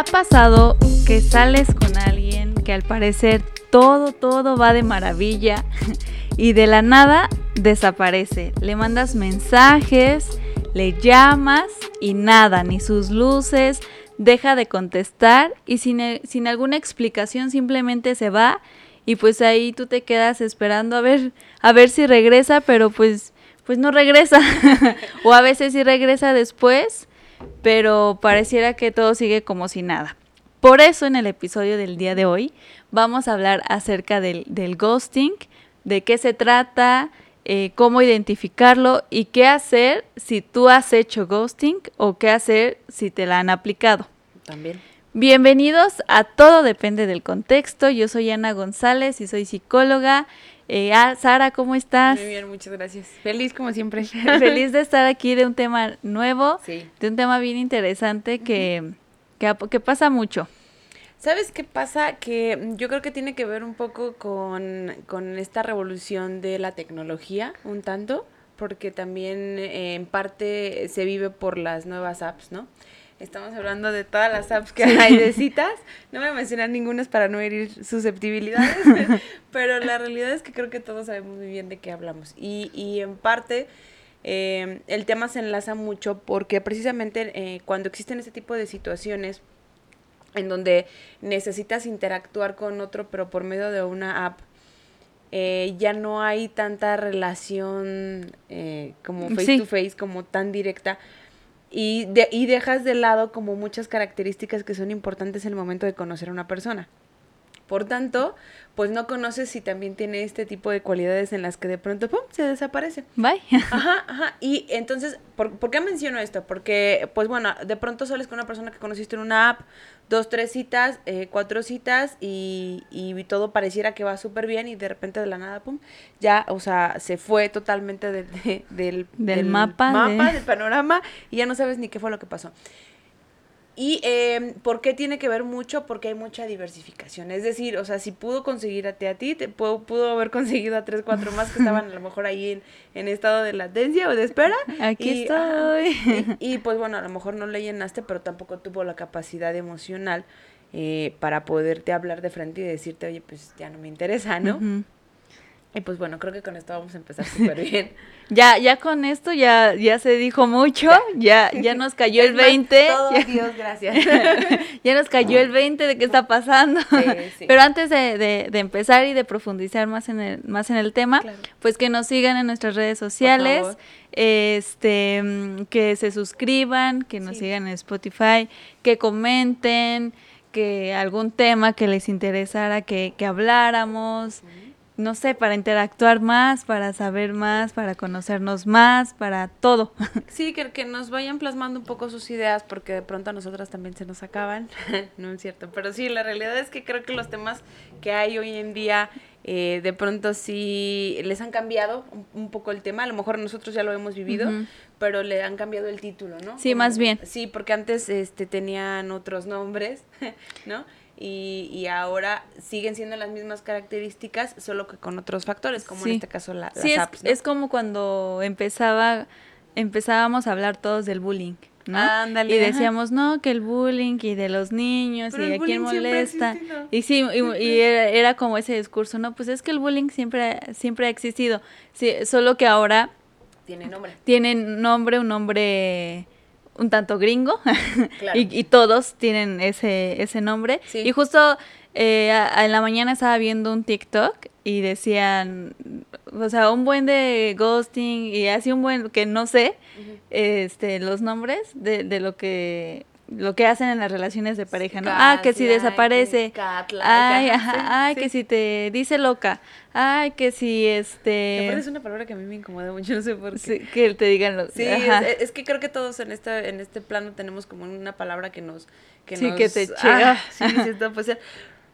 ha pasado que sales con alguien que al parecer todo, todo va de maravilla y de la nada desaparece? Le mandas mensajes, le llamas y nada, ni sus luces, deja de contestar y sin, sin alguna explicación simplemente se va y pues ahí tú te quedas esperando a ver a ver si regresa, pero pues pues no regresa. o a veces sí regresa después, pero pareciera que todo sigue como si nada. Por eso en el episodio del día de hoy vamos a hablar acerca del, del ghosting, de qué se trata, eh, cómo identificarlo y qué hacer si tú has hecho ghosting o qué hacer si te la han aplicado. También. Bienvenidos a Todo Depende del Contexto. Yo soy Ana González y soy psicóloga. Eh, ah, Sara, ¿cómo estás? Muy bien, muchas gracias. Feliz como siempre. Feliz de estar aquí de un tema nuevo, de un tema bien interesante que, que, pasa mucho. ¿Sabes qué pasa? Que yo creo que tiene que ver un poco con, esta revolución de la tecnología, un tanto, porque también eh, en parte se vive por las nuevas apps, ¿no? Estamos hablando de todas las apps que hay de citas. No voy a mencionar ninguna para no herir susceptibilidades, pero la realidad es que creo que todos sabemos muy bien de qué hablamos. Y, y en parte eh, el tema se enlaza mucho porque precisamente eh, cuando existen este tipo de situaciones en donde necesitas interactuar con otro pero por medio de una app, eh, ya no hay tanta relación como face to face, como tan directa y, de, y dejas de lado como muchas características que son importantes en el momento de conocer a una persona. Por tanto, pues no conoces si también tiene este tipo de cualidades en las que de pronto, ¡pum!, se desaparece. Bye. Ajá, ajá. Y entonces, ¿por, ¿por qué menciono esto? Porque, pues bueno, de pronto sales con una persona que conociste en una app, dos, tres citas, eh, cuatro citas y, y, todo pareciera que va súper bien y de repente de la nada, pum, ya, o sea, se fue totalmente del, del, mapa, mapa del panorama y ya no sabes ni qué fue lo que pasó. ¿Y eh, por qué tiene que ver mucho? Porque hay mucha diversificación. Es decir, o sea, si pudo conseguir a ti, a ti te pudo, pudo haber conseguido a tres, cuatro más que estaban a lo mejor ahí en, en estado de latencia o de espera. Aquí estoy. y, pues bueno, a lo mejor no le llenaste, pero tampoco tuvo la capacidad emocional eh, para poderte hablar de frente y decirte, oye, pues ya no me interesa, ¿no? Y pues bueno, creo que con esto vamos a empezar súper bien. ya, ya con esto ya, ya se dijo mucho, ya, ya nos cayó el 20. todo, Dios, gracias. ya nos cayó el 20 de qué está pasando. Pero antes de, de, empezar y de profundizar más en el, más en el tema, pues que nos sigan en nuestras redes sociales, este, que se suscriban, que nos sigan en Spotify, que comenten, que algún tema que les interesara que, que habláramos no sé, para interactuar más, para saber más, para conocernos más, para todo. Sí, que, que nos vayan plasmando un poco sus ideas, porque de pronto a nosotras también se nos acaban, no es cierto, pero sí, la realidad es que creo que los temas que hay hoy en día, eh, de pronto sí les han cambiado un, poco el tema, a lo mejor nosotros ya lo hemos vivido, pero le han cambiado el título, ¿no? Sí, más bien. Sí, porque antes este, tenían otros nombres, ¿no? Y, y, ahora siguen siendo las mismas características, solo que con otros factores, como en este caso la, las sí, apps. Es, como cuando empezaba, empezábamos a hablar todos del bullying. ¿no? y decíamos, no, que el bullying y de los niños y a quién molesta. Y sí, y, era, como ese discurso, no, pues es que el bullying siempre, siempre ha existido. Sí, solo que ahora... Tiene nombre. Tiene nombre, un nombre un tanto gringo y, todos tienen ese, ese nombre. Y justo eh, en la mañana estaba viendo un TikTok y decían, o sea, un buen de ghosting y así un buen que no sé este los nombres de, de lo que lo que hacen en las relaciones de pareja, ¿no? ah, que si desaparece. ay, ay, que si te dice loca. Ay, que si este. es una palabra que a mí me incomoda mucho, no sé por qué. que te digan lo... Sí, es, que creo que todos en este, en este plano tenemos como una palabra que nos. Que sí, que te ah, sí, sí,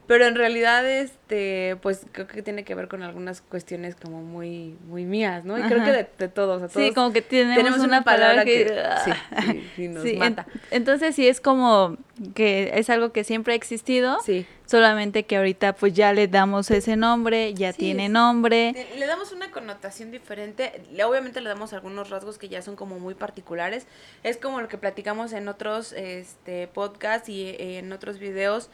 pero en realidad, este, pues creo que tiene que ver con algunas cuestiones como muy, muy mías, ¿no? Y creo que de, todos, a todos. Sí, como que tenemos, una, palabra, que, sí, sí, nos mata. entonces sí es como que es algo que siempre ha existido. Sí. solamente que ahorita pues ya le damos ese nombre, ya tiene nombre. Le, damos una connotación diferente, obviamente le damos algunos rasgos que ya son como muy particulares, es como lo que platicamos en otros este, podcasts y eh, en otros videos,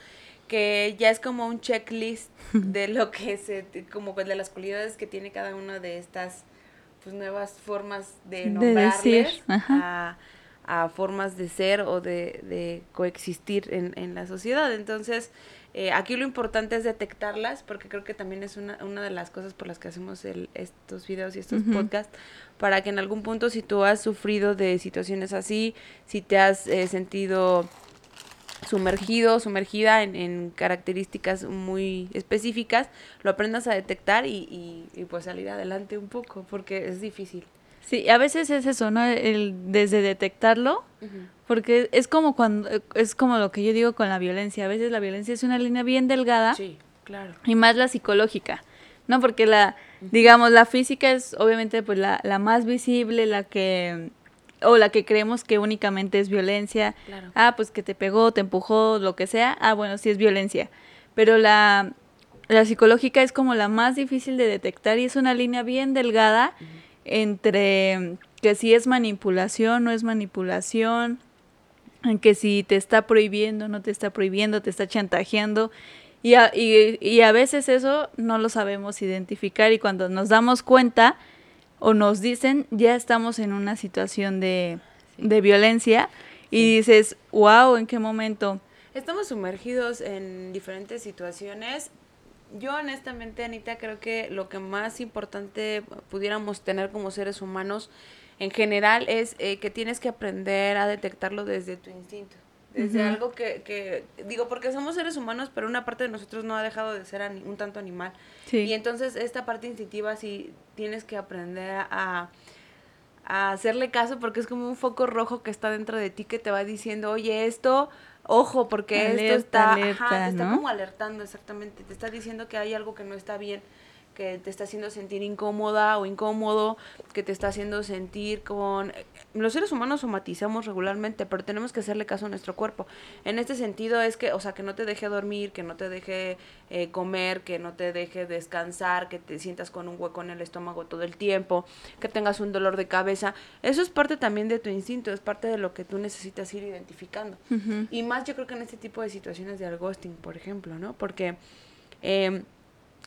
que ya es como un checklist de lo que se, como pues, de las cualidades que tiene cada una de estas pues nuevas formas de nombrarles a, a, formas de ser o de, de coexistir en, en la sociedad. Entonces, eh, aquí lo importante es detectarlas, porque creo que también es una, una de las cosas por las que hacemos el, estos videos y estos podcasts, para que en algún punto si tú has sufrido de situaciones así, si te has eh, sentido sumergido, sumergida en, en, características muy específicas, lo aprendas a detectar y, y, pues salir adelante un poco, porque es difícil. Sí, a veces es eso, ¿no? El, desde detectarlo, porque es como cuando, es como lo que yo digo con la violencia, a veces la violencia es una línea bien delgada. Sí, claro. Y más la psicológica, ¿no? Porque la, digamos, la física es obviamente pues la, la más visible, la que, o la que creemos que únicamente es violencia. Claro. Ah, pues que te pegó, te empujó, lo que sea, ah, bueno, sí es violencia. Pero la, la psicológica es como la más difícil de detectar y es una línea bien delgada entre que si es manipulación, no es manipulación, en que si te está prohibiendo, no te está prohibiendo, te está chantajeando. Y a, y, y a veces eso no lo sabemos identificar y cuando nos damos cuenta o nos dicen, ya estamos en una situación de, de violencia y dices, wow, ¿en qué momento? Estamos sumergidos en diferentes situaciones yo honestamente, Anita, creo que lo que más importante pudiéramos tener como seres humanos en general es eh, que tienes que aprender a detectarlo desde tu instinto. Desde algo que, que, digo, porque somos seres humanos, pero una parte de nosotros no ha dejado de ser un tanto animal. Y entonces esta parte instintiva sí tienes que aprender a, a hacerle caso porque es como un foco rojo que está dentro de ti que te va diciendo, oye, esto ojo, porque esto está, ajá, te está como alertando exactamente, te está diciendo que hay algo que no está bien, que te está haciendo sentir incómoda o incómodo, que te está haciendo sentir con... Los seres humanos somatizamos regularmente, pero tenemos que hacerle caso a nuestro cuerpo. En este sentido es que, o sea, que no te deje dormir, que no te deje eh, comer, que no te deje descansar, que te sientas con un hueco en el estómago todo el tiempo, que tengas un dolor de cabeza. Eso es parte también de tu instinto, es parte de lo que tú necesitas ir identificando. Y más yo creo que en este tipo de situaciones de ghosting, por ejemplo, ¿no? Porque... Eh,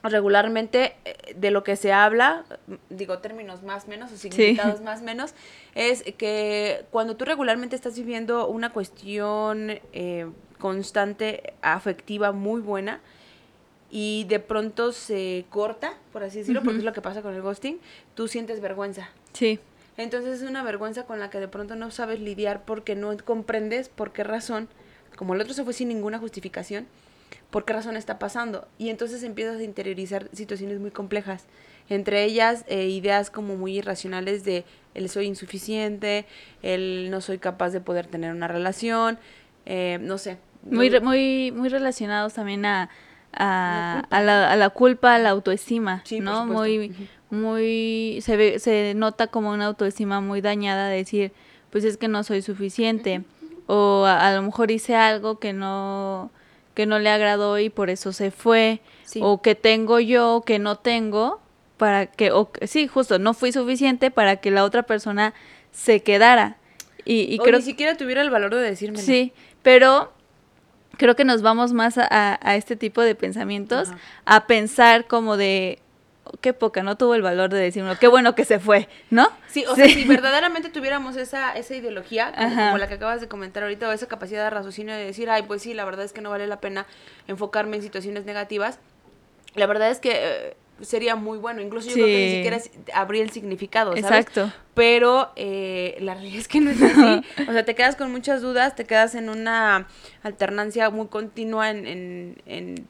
regularmente eh, de lo que se habla, digo términos más menos o significados más menos, es que cuando tú regularmente estás viviendo una cuestión eh, constante, afectiva, muy buena, y de pronto se corta, por así decirlo, porque es lo que pasa con el ghosting, tú sientes vergüenza. Sí. Entonces es una vergüenza con la que de pronto no sabes lidiar porque no comprendes por qué razón, como el otro se fue sin ninguna justificación, por qué razón está pasando. Y entonces empiezas a interiorizar situaciones muy complejas. Entre ellas, eh, ideas como muy irracionales de el soy insuficiente, el no soy capaz de poder tener una relación, eh, no sé. Muy, muy, muy relacionados también a, a, la, a la culpa, a la autoestima, ¿no? Muy, muy, se, ve, se nota como una autoestima muy dañada de decir, pues es que no soy suficiente, o a, lo mejor hice algo que no, que no le agradó y por eso se fue, o que tengo yo que no tengo, para que, o, sí, justo, no fui suficiente para que la otra persona se quedara. Y, y o ni siquiera tuviera el valor de decirme. Sí, pero creo que nos vamos más a, a, este tipo de pensamientos, a pensar como de, qué poca, no tuvo el valor de decirlo, qué bueno que se fue, ¿no? Sí, o sea, si verdaderamente tuviéramos esa, esa ideología, como, la que acabas de comentar ahorita, o esa capacidad de raciocinio de decir, ay, pues sí, la verdad es que no vale la pena enfocarme en situaciones negativas, la verdad es que eh, sería muy bueno, incluso yo creo que ni siquiera habría el significado, ¿sabes? Exacto. Pero eh, la realidad es que no es así, o sea, te quedas con muchas dudas, te quedas en una alternancia muy continua en, en, en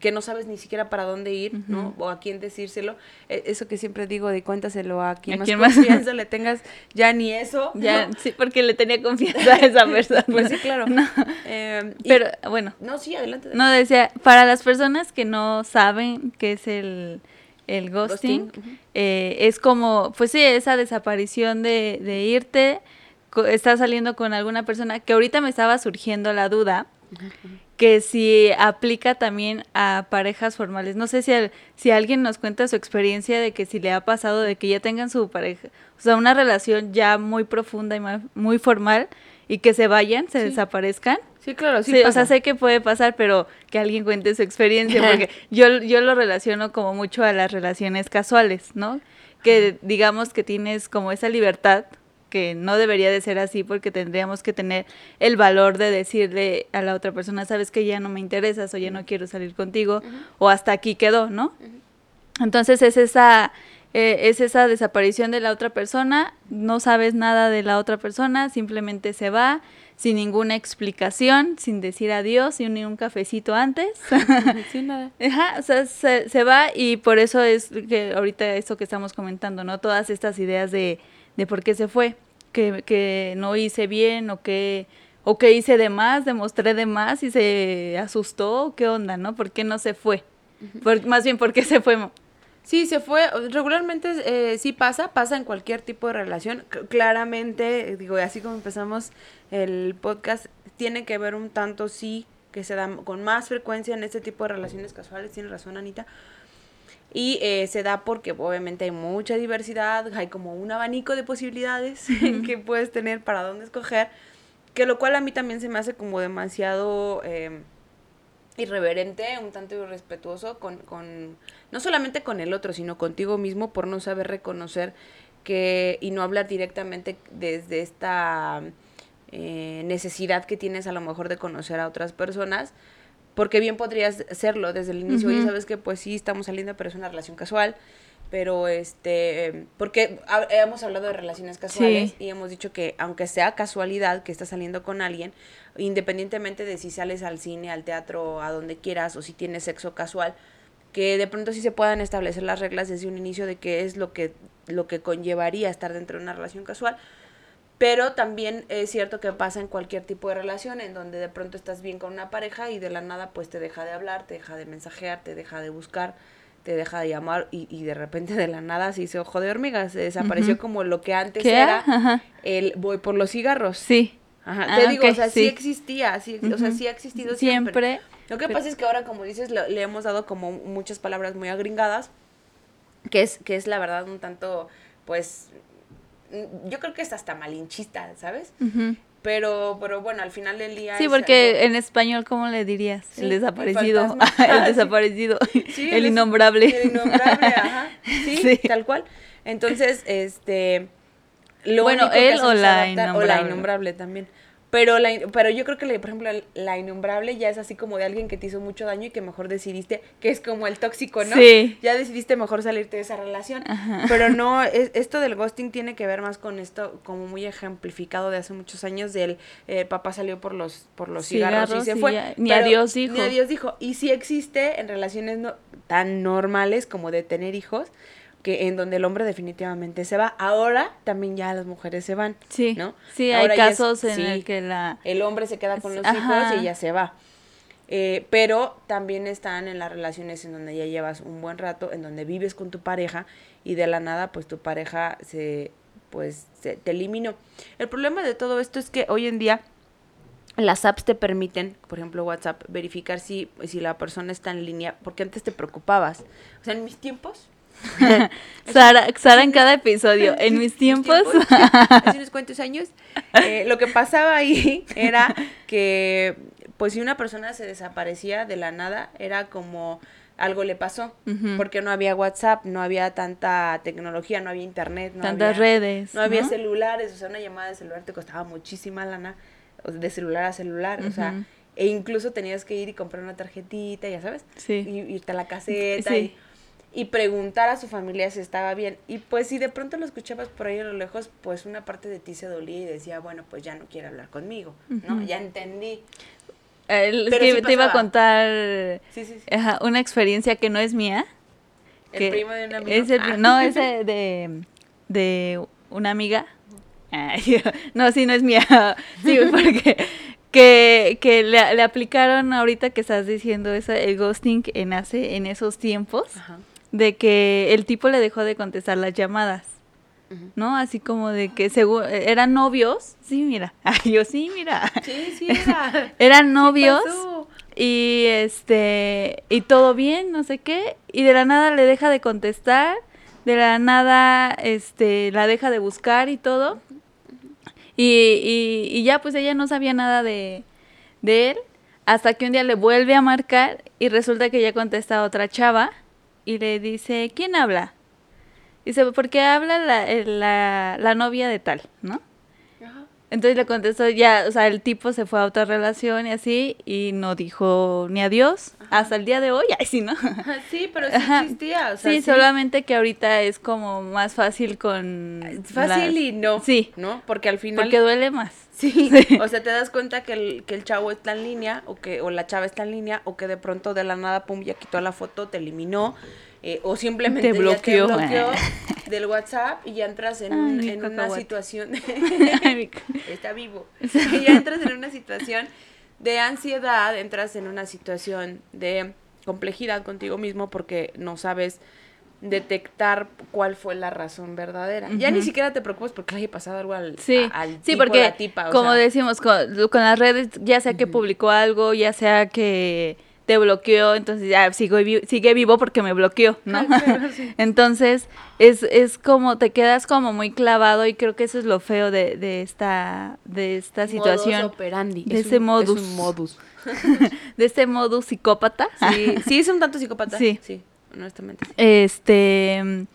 que no sabes ni siquiera para dónde ir, ¿no? O a quién decírselo. E, eso que siempre digo de cuéntaselo a quien más confianza le tengas, ya ni eso. Ya, sí, porque le tenía confianza a esa persona. pues sí, claro. Em, pero bueno. No, sí, adelante, No, decía, para las personas que no saben qué es el, el ghosting, eh, es como, pues sí, esa desaparición de, de irte, estás saliendo con alguna persona, que ahorita me estaba surgiendo la duda, que si aplica también a parejas formales. No sé si, si alguien nos cuenta su experiencia de que si le ha pasado de que ya tengan su pareja, o sea, una relación ya muy profunda y muy formal y que se vayan, se desaparezcan. Sí, claro, sí. o sea, sé que puede pasar, pero que alguien cuente su experiencia, porque yo, yo lo relaciono como mucho a las relaciones casuales, ¿no? Que digamos que tienes como esa libertad que no debería de ser así porque tendríamos que tener el valor de decirle a la otra persona, sabes que ya no me interesas o ya no quiero salir contigo o hasta aquí quedó, ¿no? Entonces es esa, eh, es esa desaparición de la otra persona, no sabes nada de la otra persona, simplemente se va sin ninguna explicación, sin decir adiós, sin ni un cafecito antes. sin nada. Ajá, o sea, se, se va y por eso es que ahorita esto que estamos comentando, ¿no? Todas estas ideas de de por qué se fue, que, que no hice bien o que, o que hice de más, demostré de más y se asustó, qué onda, ¿no? ¿Por qué no se fue? más bien, ¿por qué se fue? Sí, se fue. Regularmente eh, sí pasa, pasa en cualquier tipo de relación. claramente, digo, así como empezamos el podcast, tiene que ver un tanto sí que se da con más frecuencia en este tipo de relaciones casuales. Tiene razón, Anita. Y eh, se da porque obviamente hay mucha diversidad, hay como un abanico de posibilidades que puedes tener para dónde escoger, que lo cual a mí también se me hace como demasiado eh, irreverente, un tanto irrespetuoso con, con, no solamente con el otro, sino contigo mismo por no saber reconocer que y no hablar directamente desde esta eh, necesidad que tienes a lo mejor de conocer a otras personas porque bien podrías hacerlo desde el inicio, y sabes que pues sí, estamos saliendo, pero es una relación casual, pero este, porque hemos hablado de relaciones casuales y hemos dicho que aunque sea casualidad que estás saliendo con alguien, independientemente de si sales al cine, al teatro, a donde quieras, o si tienes sexo casual, que de pronto sí se puedan establecer las reglas desde un inicio de qué es lo que, lo que conllevaría estar dentro de una relación casual, pero también es cierto que pasa en cualquier tipo de relación, en donde de pronto estás bien con una pareja y de la nada pues te deja de hablar, te deja de mensajear, te deja de buscar, te deja de llamar y, y de repente de la nada se hizo ojo de hormigas, se desapareció como lo que antes era el voy por los cigarros. Sí. Ajá. te ah, digo, o sea, sí, existía, sí, o sea, sí ha existido siempre. Lo que pasa es que ahora, como dices, le hemos dado como muchas palabras muy agringadas, que es, que es la verdad un tanto, pues, yo creo que es hasta malinchista, ¿sabes? Pero, pero bueno, al final del día. Sí, porque en español, ¿cómo le dirías? el desaparecido. El, desaparecido. el, innombrable. El innombrable, ajá. Sí, tal cual. Entonces, este. Lo bueno, él o la innombrable. O la innombrable también. Pero, la, pero yo creo que, por ejemplo, la innombrable ya es así como de alguien que te hizo mucho daño y que mejor decidiste, que es como el tóxico, ¿no? Sí. Ya decidiste mejor salirte de esa relación. Pero no, es, esto del ghosting tiene que ver más con esto, como muy ejemplificado de hace muchos años, del eh, papá salió por los, por los cigarros, y se fue. ni adiós dijo. Ni adiós dijo. Y sí existe en relaciones no, tan normales como de tener hijos, que en donde el hombre definitivamente se va. Ahora también ya las mujeres se van, sí, ¿no? Sí, hay casos en el que la... El hombre se queda con los hijos y ella se va. Eh, pero también están en las relaciones en donde ya llevas un buen rato, en donde vives con tu pareja y de la nada pues tu pareja se pues se, te eliminó. El problema de todo esto es que hoy en día las apps te permiten, por ejemplo WhatsApp, verificar si, si la persona está en línea, porque antes te preocupabas. O sea, en mis tiempos Sara, Sara en cada episodio. En mis tiempos. hace unos cuantos años. Eh, lo que pasaba ahí era que, pues, si una persona se desaparecía de la nada, era como algo le pasó. Porque no había WhatsApp, no había tanta tecnología, no había internet. No Tantas redes. No, había celulares. O sea, una llamada de celular te costaba muchísima lana. De celular a celular. O sea. E incluso tenías que ir y comprar una tarjetita, ya sabes. Sí. Y irte a la caseta. Y, y preguntar a su familia si estaba bien. Y pues si de pronto lo escuchabas por ahí a lo lejos, pues una parte de ti se dolía y decía, bueno, pues ya no quiere hablar conmigo, ¿no? Ya entendí. que te iba a contar una experiencia que no es mía. El primo de una amiga. Ah. No, es de, de una amiga. no, sí, no es mía. Sí, porque que, que le, le, aplicaron ahorita que estás diciendo eso, el ghosting en, hace, en esos tiempos. Ajá de que el tipo le dejó de contestar las llamadas. ¿no? Así como de que eran novios, sí, mira, Ay, yo sí, mira. Sí, sí, era. eran novios y este y todo bien, no sé qué, y de la nada le deja de contestar, de la nada este la deja de buscar y todo. Y, y, y ya pues ella no sabía nada de, de él hasta que un día le vuelve a marcar y resulta que ya contesta otra chava y le dice, ¿quién habla? Dice, porque habla la, el- la, la novia de tal, ¿no? Entonces le contestó ya, o sea, el tipo se fue a otra relación y así, y no dijo ni adiós hasta el día de hoy, ay sí, ¿no? Sí, pero sí existía. O sea, sí, solamente que ahorita es como más fácil con... Fácil las- y no. Sí, ¿No? Porque al final. porque duele más. Sí, Sí. o sea, te das cuenta que el, que el chavo está en línea o que o la chava está en línea o que de pronto de la nada, pum, ya quitó la foto, te eliminó eh, o simplemente Te ya bloqueó. te bloqueó. del WhatsApp y ya entras en, Ay, una situación, está vivo, y ya entras en una situación de ansiedad, entras en una situación de complejidad contigo mismo porque no sabes detectar cuál fue la razón verdadera. Ya ni siquiera te preocupes porque le haya pasado algo al, Sí, a- al sí, tipo porque la tipa, o como sea, decimos, con, con las redes, ya sea que publicó algo, ya sea que te bloqueó, entonces ya sigo, vi- sigue vivo porque me bloqueó, ¿no? Entonces es, es como, te quedas como muy clavado y creo que eso es lo feo de, de esta, de esta modus situación, operandi. de es ese un- modus. Es un modus. de este modo psicópata. Sí, sí es un tanto psicópata. Sí. Sí, honestamente. Este,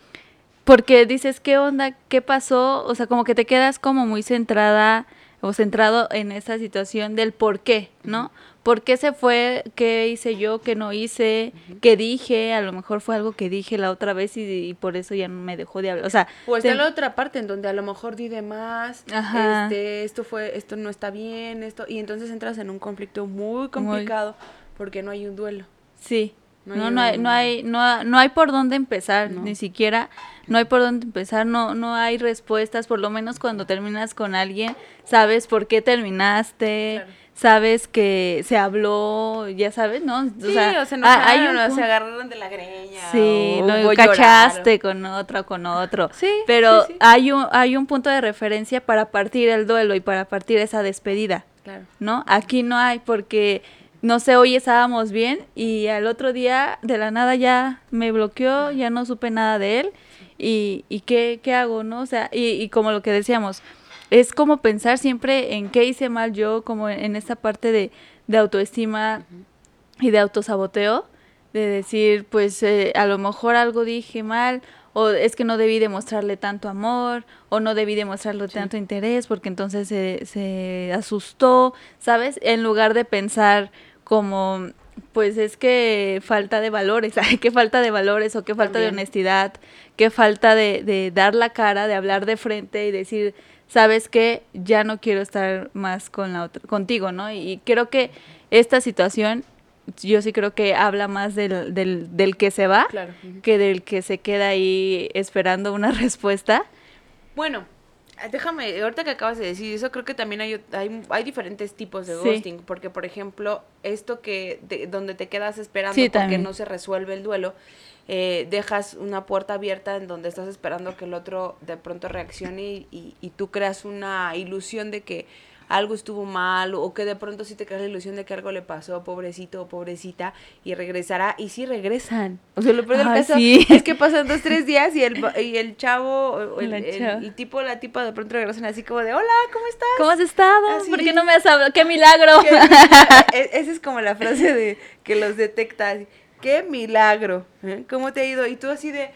porque dices, ¿qué onda? ¿Qué pasó? O sea, como que te quedas como muy centrada o centrado en esa situación del por qué, ¿no? ¿Por qué se fue? ¿Qué hice yo? ¿Qué no hice? ¿Qué dije? A lo mejor fue algo que dije la otra vez y, y por eso ya no me dejó de hablar. O sea, O está la otra parte en donde a lo mejor di de más, Ajá. este, esto fue, esto no está bien, esto, y entonces entras en un conflicto muy complicado porque no hay un duelo. Sí. No No, hay no, hay, no hay, no, ha- no hay por dónde empezar, No. ni siquiera, no hay por dónde empezar, no, no hay respuestas, por lo menos cuando terminas con alguien, sabes por qué terminaste, Claro. Sabes que se habló, ya sabes, ¿no? Sí, o enojaron, hay un o se agarraron de la greña. Sí, o lo hubo cachaste con otro, con otro. Sí, Pero sí, sí. hay un, hay un punto de referencia para partir el duelo y para partir esa despedida. Claro. ¿no? Aquí no hay porque, no sé, hoy estábamos bien y al otro día de la nada ya me bloqueó, ya no supe nada de él y, y ¿qué, qué hago, ¿no? O sea, y, y como lo que decíamos, es como pensar siempre en qué hice mal yo, como en, esta parte de, de autoestima y de autosaboteo, de decir, pues eh, a lo mejor algo dije mal, o es que no debí demostrarle tanto amor, o no debí demostrarle tanto interés, porque entonces se, se asustó, ¿sabes? En lugar de pensar como, pues es que falta de valores, qué falta de valores, o qué falta de honestidad, qué falta de, de dar la cara, de hablar de frente y decir, sabes que ya no quiero estar más con la otra, contigo, ¿no? Y, creo que esta situación, yo sí creo que habla más del, del, del que se va Claro. que del que se queda ahí esperando una respuesta. Bueno, ah, déjame, ahorita que acabas de decir eso, creo que también hay, hay, hay diferentes tipos de Sí. ghosting, porque por ejemplo, esto que de- donde te quedas esperando Sí, porque también. no se resuelve el duelo, eh, dejas una puerta abierta en donde estás esperando que el otro de pronto reaccione y, y- y tú creas una ilusión de que algo estuvo mal o que de pronto sí te creas la ilusión de que algo le pasó, pobrecito o pobrecita, y regresará, y sí regresan. O sea, lo peor del Ay, caso sí. es que pasan dos, tres días y el, y el chavo, o el, el- el tipo la tipa de pronto regresan así como de, hola, ¿cómo estás? ¿Cómo has estado? Así. ¿Por qué no me has hablado? ¡Qué milagro! E- Esa es como la frase de que los detecta. ¡Qué milagro! ¿eh? ¿Cómo te ha ido? Y tú así de...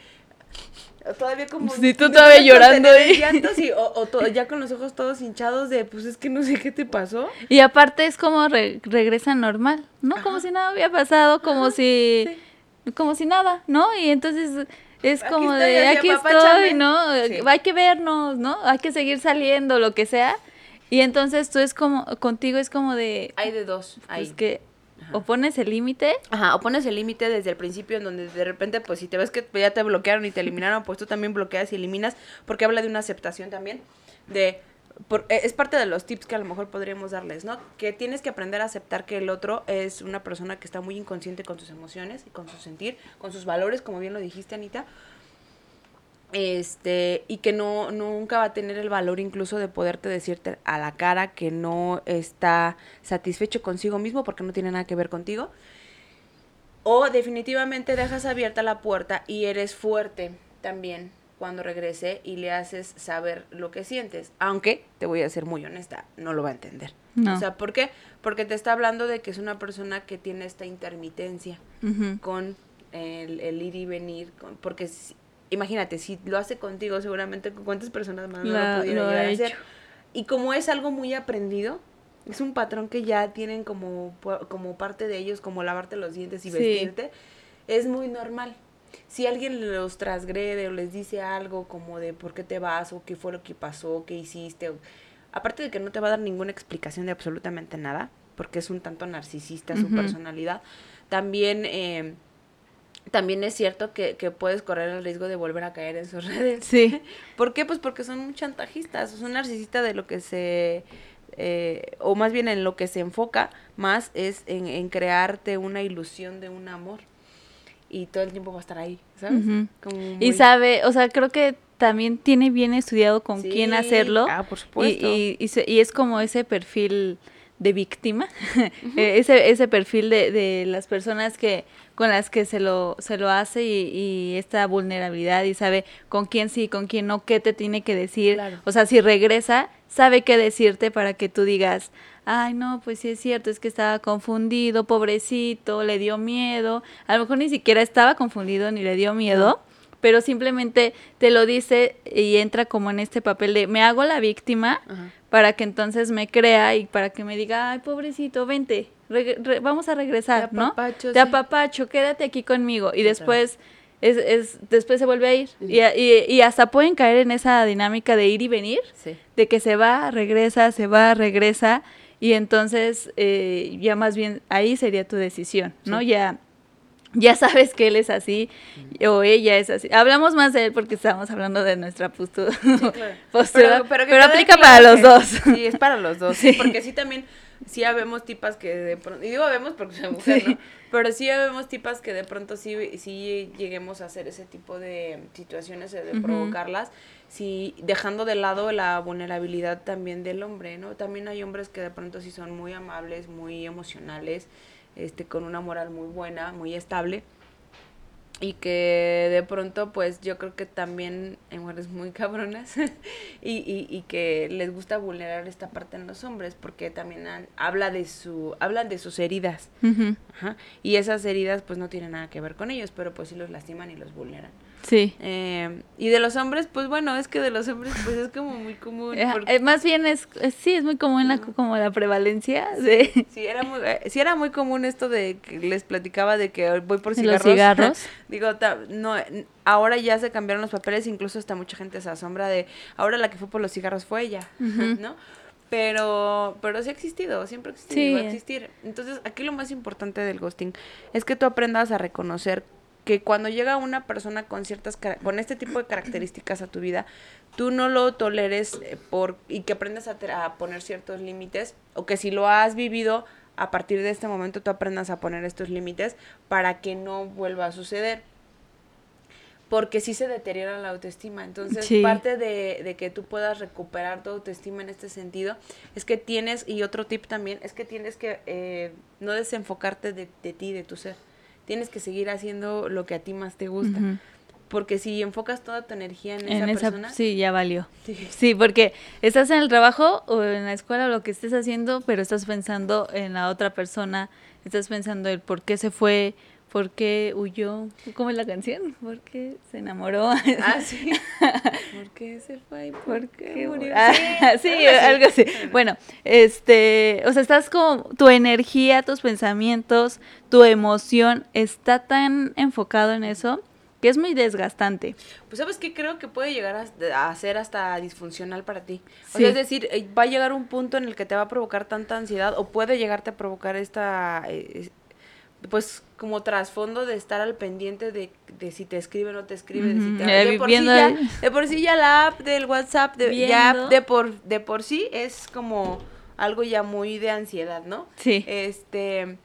Todavía como... Sí, tú todavía llorando ahí. sí, o, o ya con los ojos todos hinchados de, pues es que no sé qué te pasó. Y aparte es como re- regresa normal, ¿no? Como si nada había pasado, como si... Como si nada, ¿no? Y entonces es Aquí como estoy, de, aquí apapáchame". estoy, ¿no? Sí. Hay que vernos, ¿no? Hay que seguir saliendo, lo que sea. Y entonces tú es como, contigo es como de, Hay de dos. pues Ahí. Que o pones el límite Ajá, o pones el límite desde el principio en donde de repente, pues si te ves que ya te bloquearon y te eliminaron, pues tú también bloqueas y eliminas, porque habla de una aceptación también, de... por- eh, es parte de los tips que a lo mejor podríamos darles, ¿no? Que tienes que aprender a aceptar que el otro es una persona que está muy inconsciente con sus emociones y con su sentir, con sus valores, como bien lo dijiste, Anita. Este y que no nunca va a tener el valor incluso de poderte decirte a la cara que no está satisfecho consigo mismo porque no tiene nada que ver contigo o definitivamente dejas abierta la puerta y eres fuerte también cuando regrese y le haces saber lo que sientes. Aunque, te voy a ser muy honesta, no lo va a entender. O sea, ¿por qué? Porque te está hablando de que es una persona que tiene esta intermitencia con el, ir y venir. Con, porque imagínate, si lo hace contigo, seguramente con cuántas personas más lo pudieran hacer. Y como es algo muy aprendido, es un patrón que ya tienen como, como parte de ellos, como lavarte los dientes y vestirte, es muy normal. Si alguien los transgrede o les dice algo como de por qué te vas o qué fue lo que pasó, qué hiciste, aparte de que no te va a dar ninguna explicación de absolutamente nada, porque es un tanto narcisista su personalidad, también... Eh, también es cierto que, que, puedes correr el riesgo de volver a caer en sus redes. Sí. ¿Por qué? Pues porque son chantajistas, son narcisistas de lo que se eh, o más bien en lo que se enfoca más es en, crearte una ilusión de un amor y todo el tiempo va a estar ahí, ¿sabes? Y sabe, o sea, creo que también tiene bien estudiado con quién hacerlo. Ah, por supuesto. Y, y, es como ese perfil de víctima, e, ese, ese perfil de, de las personas que con las que se lo, se lo hace y, esta vulnerabilidad y sabe con quién sí, con quién no, qué te tiene que decir. O sea, si regresa, sabe qué decirte para que tú digas, ay, no, pues sí es cierto, es que estaba confundido, pobrecito, le dio miedo. A lo mejor ni siquiera estaba confundido ni le dio miedo, pero simplemente te lo dice y entra como en este papel de me hago la víctima para que entonces me crea y para que me diga, ay, pobrecito, vente, vamos a regresar, ¿no? Te apapacho, quédate aquí conmigo. Y después es, es, después se vuelve a ir. Y, y, hasta pueden caer en esa dinámica de ir y venir, de que se va, regresa, se va, regresa, y entonces eh, ya más bien ahí sería tu decisión, ¿no? Ya, ya sabes que él es así o ella es así. Hablamos más de él porque estamos hablando de nuestra postura, pero, aplica para los dos. Sí, es para los dos, porque sí también sí habemos tipas que de pronto, y digo habemos porque soy mujer, ¿no? Pero sí habemos tipas que de pronto sí, sí lleguemos a hacer ese tipo de situaciones, de provocarlas, sí, dejando de lado la vulnerabilidad también del hombre, ¿no? También hay hombres que de pronto sí son muy amables, muy emocionales, este, con una moral muy buena, muy estable, y que de pronto pues yo creo que también hay mujeres muy cabronas y, y, y, que les gusta vulnerar esta parte en los hombres porque también habla de su hablan de sus heridas. Y esas heridas pues no tienen nada que ver con ellos pero pues sí los lastiman y los vulneran Sí. Eh, y de los hombres, pues bueno, es que de los hombres pues es como muy común. Eh, eh, más bien es, sí, es muy común la, como la prevalencia de... Sí, era muy, sí era muy común esto de que les platicaba de que voy por cigarros. Los cigarros. Digo, no, ahora ya se cambiaron los papeles, incluso hasta mucha gente se asombra de, ahora la que fue por los cigarros fue ella, ¿no? Pero, pero sí ha existido, siempre ha existido sí. va a existir. Entonces, aquí lo más importante del ghosting es que tú aprendas a reconocer que cuando llega una persona con ciertas con este tipo de características a tu vida, tú no lo toleres eh, por y que aprendas a, a poner ciertos límites o que si lo has vivido a partir de este momento tú aprendas a poner estos límites para que no vuelva a suceder. Porque sí se deteriora la autoestima. Entonces, parte de, de, que tú puedas recuperar tu autoestima en este sentido es que tienes, y otro tip también, es que tienes que eh, no desenfocarte de, de ti, de tu ser tienes que seguir haciendo lo que a ti más te gusta. Porque si enfocas toda tu energía en, esa, persona. Sí, ya valió. Sí. porque estás en el trabajo o en la escuela o lo que estés haciendo, pero estás pensando en la otra persona, estás pensando el por qué se fue, por qué huyó, ¿cómo es la canción? ¿Por qué se enamoró? Ah, sí. ¿Por qué se fue? ¿Por qué murió? Ah, sí, algo así. Bueno, este, o sea, estás con tu energía, tus pensamientos, tu emoción está tan enfocado en eso que es muy desgastante. Pues sabes que creo que puede llegar a, ser hasta disfuncional para ti. O sea, es decir, eh, va a llegar un punto en el que te va a provocar tanta ansiedad o puede llegarte a provocar esta eh, pues como trasfondo de estar al pendiente de, de si te escribe o no te escribe, de, si te, de, por sí ya, de por sí ya la app del WhatsApp de, ya de por de por sí es como algo ya muy de ansiedad, ¿no? Sí. Este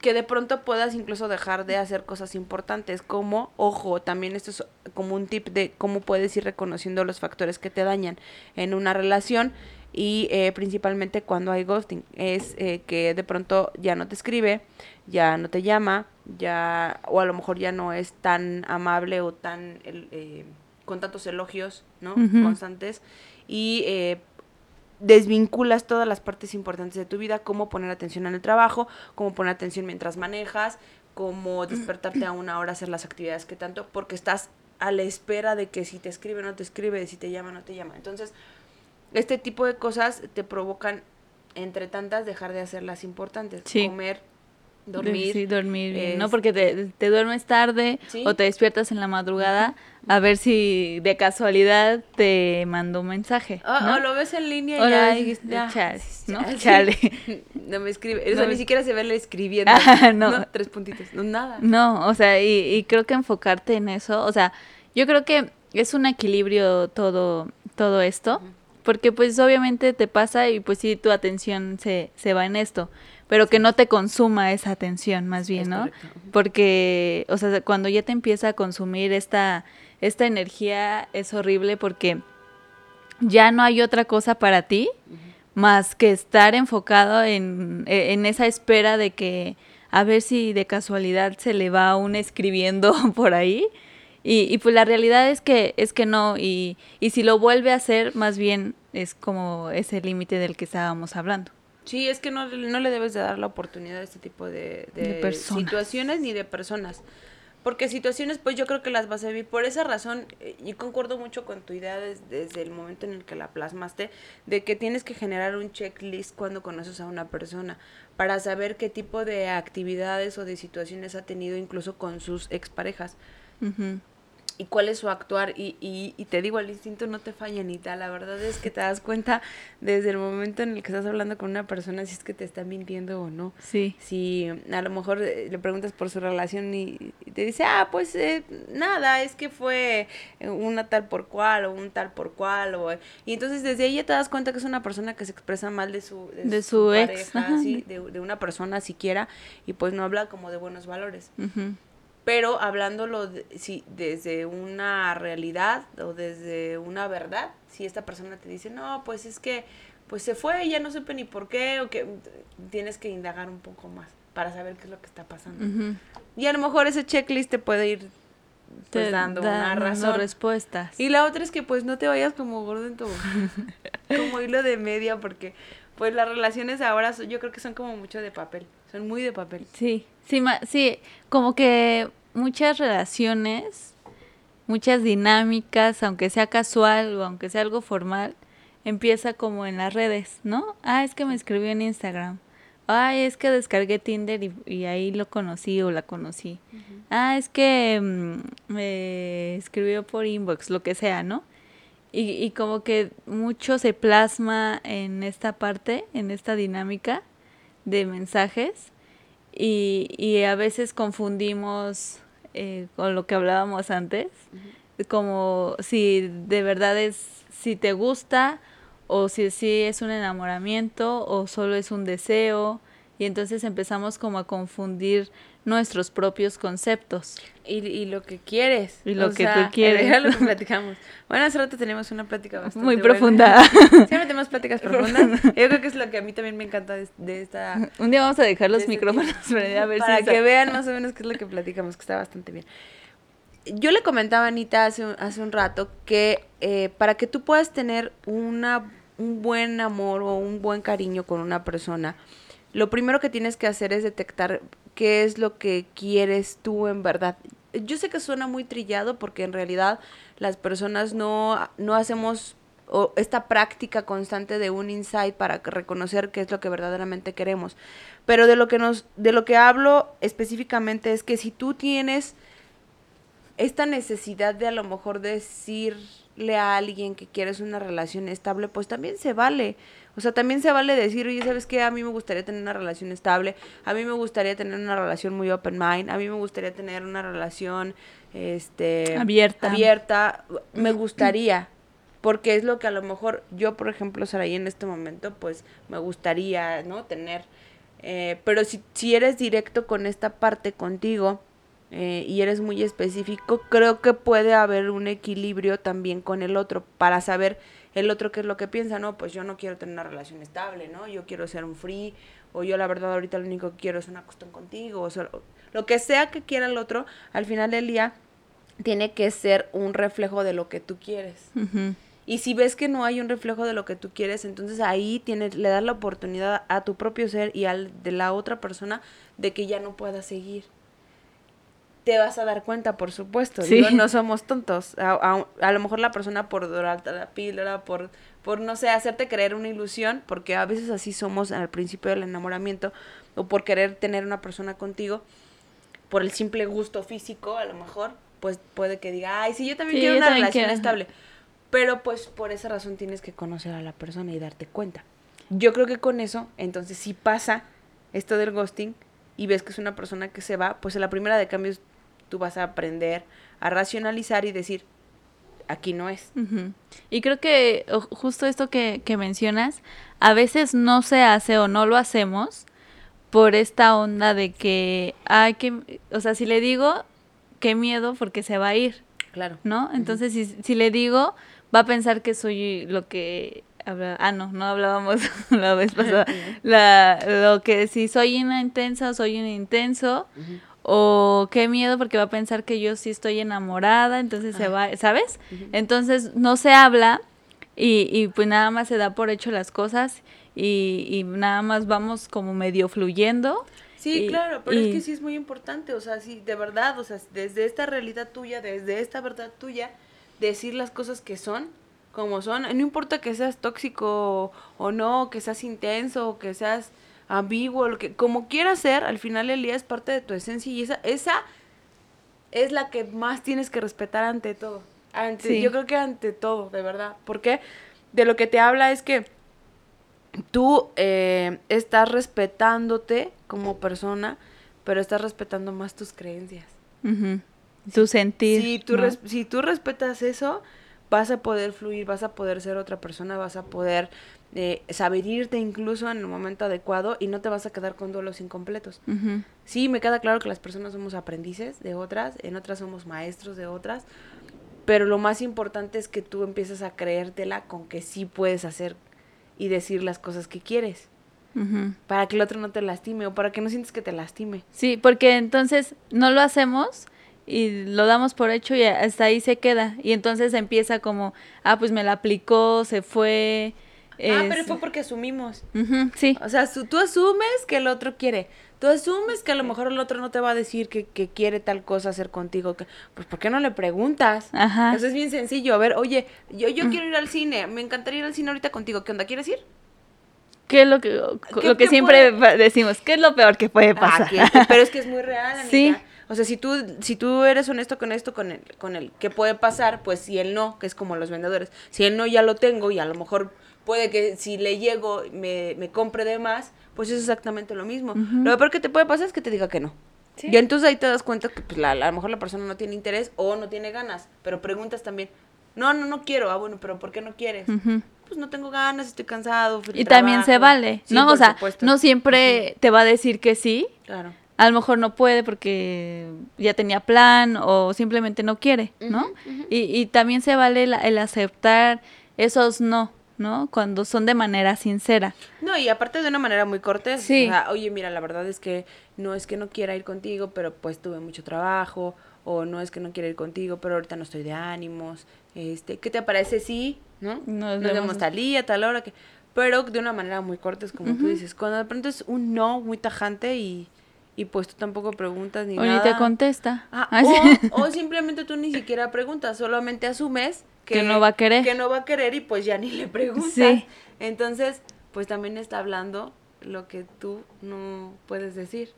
que de pronto puedas incluso dejar de hacer cosas importantes, como, ojo, también esto es como un tip de cómo puedes ir reconociendo los factores que te dañan en una relación y eh, principalmente cuando hay ghosting, es eh, que de pronto ya no te escribe, ya no te llama, ya o a lo mejor ya no es tan amable o tan eh, con tantos elogios, ¿no? Constantes y desvinculas todas las partes importantes de tu vida, cómo poner atención en el trabajo, cómo poner atención mientras manejas, cómo despertarte a una hora hacer las actividades que tanto, porque estás a la espera de que si te escribe o no te escribe, de si te llama o no te llama. Entonces, este tipo de cosas te provocan, entre tantas, dejar de hacer las importantes. Comer, dormir. Sí, dormir bien, ¿no? Porque te, duermes tarde o te despiertas en la madrugada a ver si de casualidad te mandó un mensaje. O, lo ves en línea y ya, ya, ¿no? Chale. no me escribe, o sea, ni siquiera se ve le escribiendo. Ah, no. Tres puntitos, no, nada. No, o sea, y, y creo que enfocarte en eso, o sea, yo creo que es un equilibrio todo, todo esto. Porque pues obviamente te pasa y pues sí, tu atención se, se va en esto pero que no te consuma esa atención más bien, ¿no? Porque, o sea, cuando ya te empieza a consumir esta, esta energía es horrible porque ya no hay otra cosa para ti más que estar enfocado en, e, en, esa espera de que a ver si de casualidad se le va un escribiendo por ahí. Y, y pues la realidad es que, es que no, y, y si lo vuelve a hacer, más bien es como ese límite del que estábamos hablando. Sí, es que no, no le debes de dar la oportunidad a este tipo de, de, situaciones ni de personas. Porque situaciones, pues yo creo que las vas a vivir. Por esa razón, eh, y concuerdo mucho con tu idea desde, el momento en el que la plasmaste, de que tienes que generar un checklist cuando conoces a una persona, para saber qué tipo de actividades o de situaciones ha tenido incluso con sus exparejas y cuál es su actuar. Y, y, y, te digo, el instinto no te falla, Anita. La verdad es que te das cuenta desde el momento en el que estás hablando con una persona si es que te están mintiendo o no. Sí. Si a lo mejor eh, le preguntas por su relación y, te dice, ah, pues eh, nada, es que fue una tal por cual o un tal por cual. O, y entonces desde ahí ya te das cuenta que es una persona que se expresa mal de su, de, su, ex. pareja, de, de, una persona siquiera, y pues no habla como de buenos valores pero hablándolo si, desde una realidad o desde una verdad, si esta persona te dice, no, pues es que pues se fue ya no supe ni por qué, o que tienes que indagar un poco más para saber qué es lo que está pasando. Y a lo mejor ese checklist te puede ir pues, dando una razón. respuestas. Y la otra es que pues no te vayas como gordo en tu como hilo de media porque pues las relaciones ahora yo creo que son como mucho de papel, son muy de papel. Sí, sí, sí, como que muchas relaciones, muchas dinámicas, aunque sea casual o aunque sea algo formal, empieza como en las redes, ¿no? Ah, es que me escribió en Instagram. Ah, es que descargué Tinder y, ahí lo conocí o la conocí. Ah, es que mm, me escribió por inbox, lo que sea, ¿no? Y, y como que mucho se plasma en esta parte, en esta dinámica de mensajes y, y a veces confundimos eh, con lo que hablábamos antes, como si de verdad es, si te gusta o si, si es un enamoramiento o solo es un deseo y entonces empezamos como a confundir nuestros propios conceptos. Y, y lo que quieres. Y lo que tú quieres. lo que platicamos. Bueno, hace rato tenemos una plática bastante Muy profunda. Siempre tenemos pláticas profundas. Yo creo que es lo que a mí también me encanta de, esta... Un día vamos a dejar los este micrófonos para, ver para que vean más o menos qué es lo que platicamos, que está bastante bien. Yo le comentaba a Anita hace, hace un rato que eh, para que tú puedas tener una, un buen amor o un buen cariño con una persona, lo primero que tienes que hacer es detectar qué es lo que quieres tú en verdad. Yo sé que suena muy trillado porque en realidad las personas no, no hacemos esta práctica constante de un insight para reconocer qué es lo que verdaderamente queremos. Pero de lo que nos, de lo que hablo específicamente es que si tú tienes esta necesidad de a lo mejor decirle a alguien que quieres una relación estable, pues también se vale. O sea, también se vale decir, oye, ¿sabes qué? A mí me gustaría tener una relación estable, a mí me gustaría tener una relación muy open mind, a mí me gustaría tener una relación este abierta. Abierta, me gustaría, porque es lo que a lo mejor yo, por ejemplo, Saraí en este momento, pues me gustaría, ¿no? Tener Eh, pero si, si eres directo con esta parte contigo eh, y eres muy específico, creo que puede haber un equilibrio también con el otro para saber el otro qué es lo que piensa, no, pues yo no quiero tener una relación estable, ¿no? Yo quiero ser un free, o yo la verdad ahorita lo único que quiero es una cuestión contigo, o sea, lo que sea que quiera el otro, al final del día tiene que ser un reflejo de lo que tú quieres. Y si ves que no hay un reflejo de lo que tú quieres, entonces ahí tienes, le das la oportunidad a tu propio ser y al de la otra persona de que ya no pueda seguir. Te vas a dar cuenta, por supuesto. no somos tontos. A, a, lo mejor la persona por dorarte la píldora, por, por, no sé, hacerte creer una ilusión, porque a veces así somos al principio del enamoramiento, o por querer tener una persona contigo, por el simple gusto físico, a lo mejor, pues puede que diga, ay, sí, yo también quiero una relación estable. Pero pues por esa razón tienes que conocer a la persona y darte cuenta. Yo creo que con eso, entonces si pasa esto del ghosting y ves que es una persona que se va, pues en la primera de cambios tú vas a aprender a racionalizar y decir, aquí no es. Y creo que justo esto que, que mencionas, a veces no se hace o no lo hacemos por esta onda de que, ay, que, o sea, si le digo, qué miedo porque se va a ir. Claro. ¿No? Entonces, si, si le digo, va a pensar que soy lo que ah no no hablábamos la vez pasada la, lo que si soy una intensa o soy un intenso o qué miedo porque va a pensar que yo sí estoy enamorada entonces se va sabes entonces no se habla y, y pues nada más se da por hecho las cosas y, y nada más vamos como medio fluyendo Sí, claro, pero es que sí es muy importante, o sea, sí, de verdad, o sea, desde esta realidad tuya, desde esta verdad tuya, decir las cosas que son como son. No importa que seas tóxico o, no, que seas intenso, o que seas ambiguo, lo que, como quieras ser, al final el día es parte de tu esencia y esa, esa es la que más tienes que respetar ante todo. Ante, Yo creo que ante todo, de verdad. Porque de lo que te habla es que tú eh, estás respetándote como persona, pero estás respetando más tus creencias. Tu sentir. Si tú, si tú respetas eso, vas a poder fluir, vas a poder ser otra persona, vas a poder eh, saber irte incluso en el momento adecuado y no te vas a quedar con duelos incompletos. Sí, me queda claro que las personas somos aprendices de otras, en otras somos maestros de otras, pero lo más importante es que tú empieces a creértela con que sí puedes hacer y decir las cosas que quieres. Para que el otro no te lastime o para que no sientes que te lastime. Sí, porque entonces no lo hacemos y lo damos por hecho y hasta ahí se queda. Y entonces empieza como, ah, pues me la aplicó, se fue. Ah, pero fue porque asumimos. sí. O sea, tú asumes que el otro quiere. Tú asumes que a lo mejor el otro no te va a decir que, que quiere tal cosa hacer contigo. Que, pues, ¿por qué no le preguntas? Ajá. Eso es bien sencillo. A ver, oye, yo, yo quiero ir al cine. Me encantaría ir al cine ahorita contigo. ¿Qué onda? ¿Quieres ir? ¿Qué es lo que, lo que siempre decimos? ¿Qué es lo peor que puede ah, pasar? pero es que es muy real, Anita. Sí. O sea, si tú, si tú eres honesto con esto, con el, con el que puede pasar, pues si él no, que es como los vendedores, si él no ya lo tengo y a lo mejor puede que si le llego me, me compre de más, pues es exactamente lo mismo. Lo peor que te puede pasar es que te diga que no. Y entonces ahí te das cuenta que pues, la, a lo mejor la persona no tiene interés o no tiene ganas, pero preguntas también, no, no, no quiero, ah, bueno, pero ¿por qué no quieres? Pues no tengo ganas, estoy cansado. Y también se vale, ¿no? o sea, no siempre te va a decir que sí. Claro a lo mejor no puede porque ya tenía plan o simplemente no quiere, ¿no? Y, y, también se vale el aceptar esos no, ¿no? Cuando son de manera sincera. No, y aparte de una manera muy cortés. Sí. oye, mira, la verdad es que no es que no quiera ir contigo, pero pues tuve mucho trabajo, o no es que no quiera ir contigo, pero ahorita no estoy de ánimos. Este, ¿qué te parece? Sí, ¿no? Nos, Nos vemos tal día, tal hora, que... pero de una manera muy cortés, como tú dices. Cuando de pronto es un no muy tajante y y pues tú tampoco preguntas ni o nada. ni te contesta. Ah, o, simplemente tú ni siquiera preguntas, solamente asumes que, no va a querer. Que no va a querer y pues ya ni le preguntas. Entonces, pues también está hablando lo que tú no puedes decir.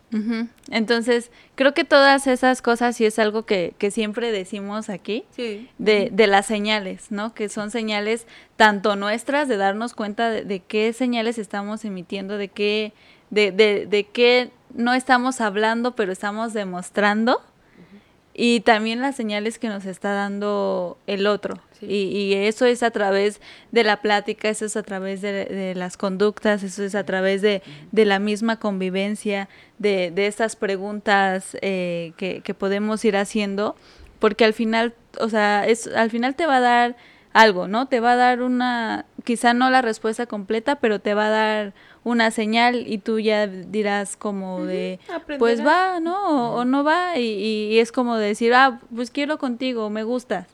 Entonces, creo que todas esas cosas sí es algo que, que siempre decimos aquí, sí. de, de las señales, ¿no? Que son señales tanto nuestras de darnos cuenta de, de qué señales estamos emitiendo, de qué, de, de, de qué no estamos hablando, pero estamos demostrando. Y también las señales que nos está dando el otro, Y, eso es a través de la plática, eso es a través de, las conductas, eso es a través de, la misma convivencia, de, de estas preguntas eh, que, que podemos ir haciendo, porque al final, o sea, es, al final te va a dar algo, ¿no? Te va a dar una, quizá no la respuesta completa, pero te va a dar una señal y tú ya dirás como de, pues va, ¿no? O, no va, y, y, es como decir, ah, pues quiero contigo, me gustas.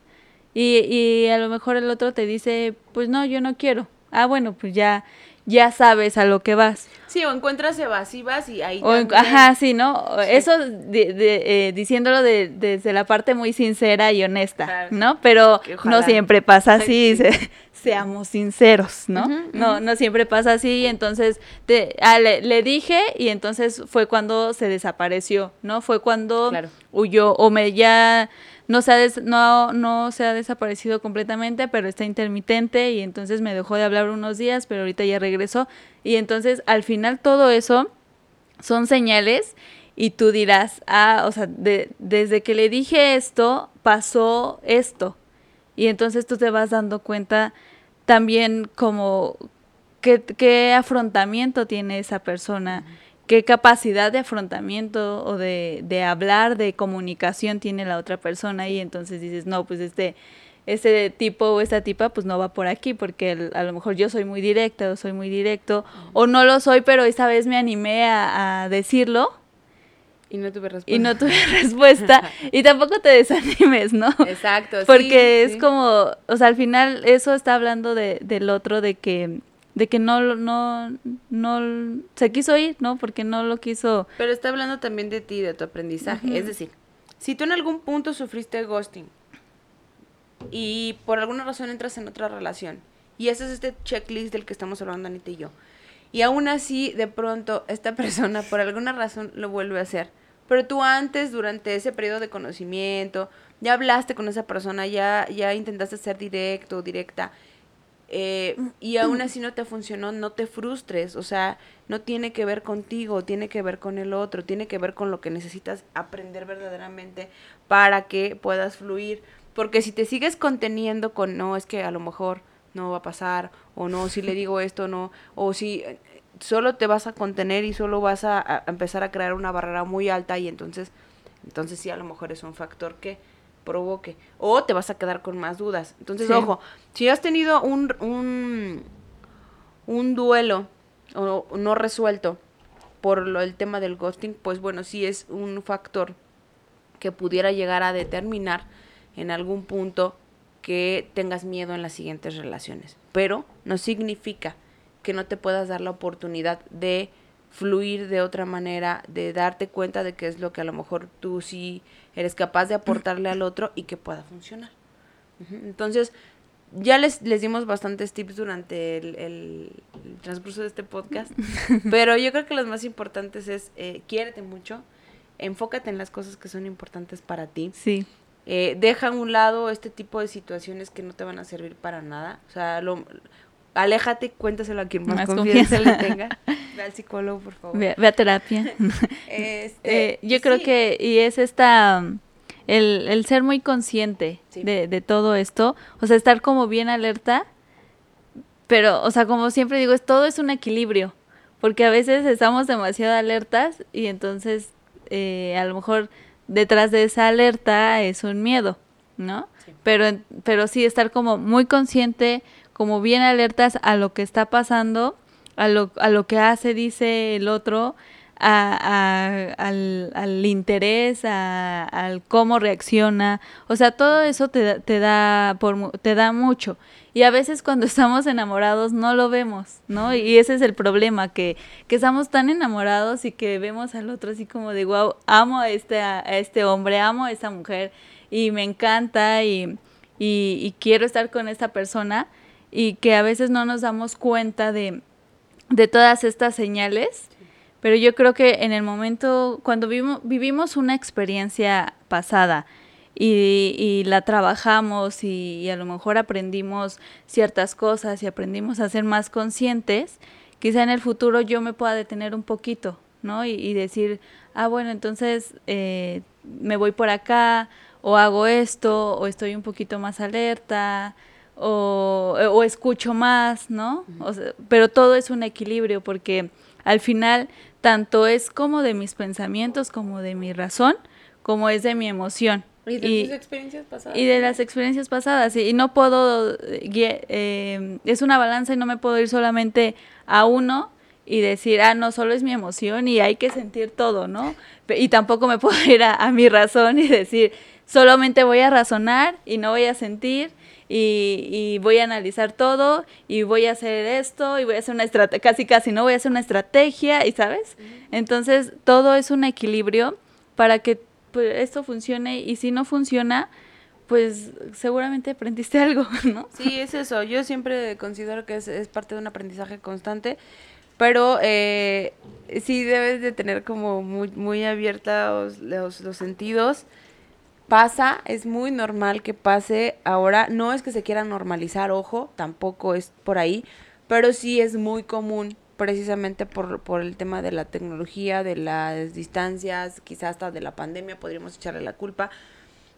Y, y a lo mejor el otro te dice, pues no, yo no quiero. Ah, bueno, pues ya, ya sabes a lo que vas. Sí, o encuentras evasivas y ahí o Ajá, sí, ¿no? Eso de, de, eh, diciéndolo de, desde la parte muy sincera y honesta, ¿no? Pero no siempre pasa así, seamos sinceros, ¿no? No no siempre pasa así, entonces te, ah, le, le, dije y entonces fue cuando se desapareció, ¿no? Fue cuando huyó o me ya no se, ha no, no se ha desaparecido completamente, pero está intermitente y entonces me dejó de hablar unos días, pero ahorita ya regresó. Y entonces al final todo eso son señales y tú dirás, ah, o sea, desde que le dije esto, pasó esto. Y entonces tú te vas dando cuenta también como qué, qué afrontamiento tiene esa persona qué capacidad de afrontamiento o de, de, hablar, de comunicación tiene la otra persona y entonces dices, no, pues este, este tipo o esta tipa pues no va por aquí porque a lo mejor yo soy muy directa o soy muy directo o no lo soy, pero esa vez me animé a, decirlo. Y no tuve respuesta. Y no tuve respuesta. y tampoco te desanimes, ¿no? Exacto. Porque es como, o sea, al final eso está hablando de, del otro, de que de que no, no, no, se quiso ir, ¿no? Porque no lo quiso. Pero está hablando también de ti, de tu aprendizaje. Es decir, si tú en algún punto sufriste ghosting y por alguna razón entras en otra relación, y ese es este checklist del que estamos hablando Anita y yo, y aún así de pronto esta persona por alguna razón lo vuelve a hacer, pero tú antes, durante ese periodo de conocimiento, ya hablaste con esa persona, ya, ya intentaste ser directo o directa, eh, y aún así no te funcionó, no te frustres, o sea, no tiene que ver contigo, tiene que ver con el otro, tiene que ver con lo que necesitas aprender verdaderamente para que puedas fluir. Porque si te sigues conteniendo con, no, es que a lo mejor no va a pasar, o no, si le digo esto, no, o si solo te vas a contener y solo vas a, a empezar a crear una barrera muy alta y entonces, entonces sí, a lo mejor es un factor que provoque. O te vas a quedar con más dudas. Entonces, ojo, si has tenido un, un, un duelo o no resuelto por lo, el tema del ghosting, pues bueno, sí es un factor que pudiera llegar a determinar en algún punto que tengas miedo en las siguientes relaciones. Pero no significa que no te puedas dar la oportunidad de fluir de otra manera, de darte cuenta de qué es lo que a lo mejor tú sí eres capaz de aportarle al otro y que pueda funcionar. Entonces, ya les, les dimos bastantes tips durante el, transcurso de este podcast, pero yo creo que los más importantes es eh, quiérete mucho, enfócate en las cosas que son importantes para ti. Sí. Eh, deja a un lado este tipo de situaciones que no te van a servir para nada. O sea, lo, aléjate, cuéntaselo a quien más, confianza, le tenga. Ve al psicólogo, por favor. Ve, a terapia. este, eh, yo creo que, y es esta, el, el ser muy consciente de, de, todo esto, o sea, estar como bien alerta, pero, o sea, como siempre digo, es, todo es un equilibrio, porque a veces estamos demasiado alertas y entonces eh, a lo mejor detrás de esa alerta es un miedo, ¿no? Pero, pero sí estar como muy consciente, como bien alertas a lo que está pasando, a lo, a lo que hace, dice el otro, a, al, al, interés, a, al cómo reacciona. O sea, todo eso te, te, da por, te da mucho. Y a veces cuando estamos enamorados no lo vemos, ¿no? Y ese es el problema, que, que estamos tan enamorados y que vemos al otro así como de, wow, amo a este, a este hombre, amo a esta mujer y me encanta y, y, y quiero estar con esta persona y que a veces no nos damos cuenta de, de todas estas señales, pero yo creo que en el momento, cuando vivimos, vivimos una experiencia pasada y, y la trabajamos y, a lo mejor aprendimos ciertas cosas y aprendimos a ser más conscientes, quizá en el futuro yo me pueda detener un poquito, ¿no? Y, y decir, ah, bueno, entonces eh, me voy por acá o hago esto, o estoy un poquito más alerta, o, o escucho más, ¿no? pero todo es un equilibrio porque al final tanto es como de mis pensamientos, como de mi razón, como es de mi emoción. Y de tus experiencias pasadas. Y de las experiencias pasadas. Y, no puedo, eh, es una balanza y no me puedo ir solamente a uno y decir, ah, no, solo es mi emoción y hay que sentir todo, ¿no? Y tampoco me puedo ir a, mi razón y decir, solamente voy a razonar y no voy a sentir y, voy a analizar todo y voy a hacer esto y voy a hacer una estrategia, casi casi, ¿no? Voy a hacer una estrategia y, ¿sabes? Entonces, todo es un equilibrio para que pues, esto funcione y si no funciona, pues seguramente aprendiste algo, ¿no? Sí, es eso. Yo siempre considero que es, es parte de un aprendizaje constante pero eh, sí debes de tener como muy, muy abiertos los, los, sentidos. Pasa, es muy normal que pase ahora. No es que se quiera normalizar, ojo, tampoco es por ahí, pero sí es muy común precisamente por, por el tema de la tecnología, de las distancias, quizás hasta de la pandemia, podríamos echarle la culpa,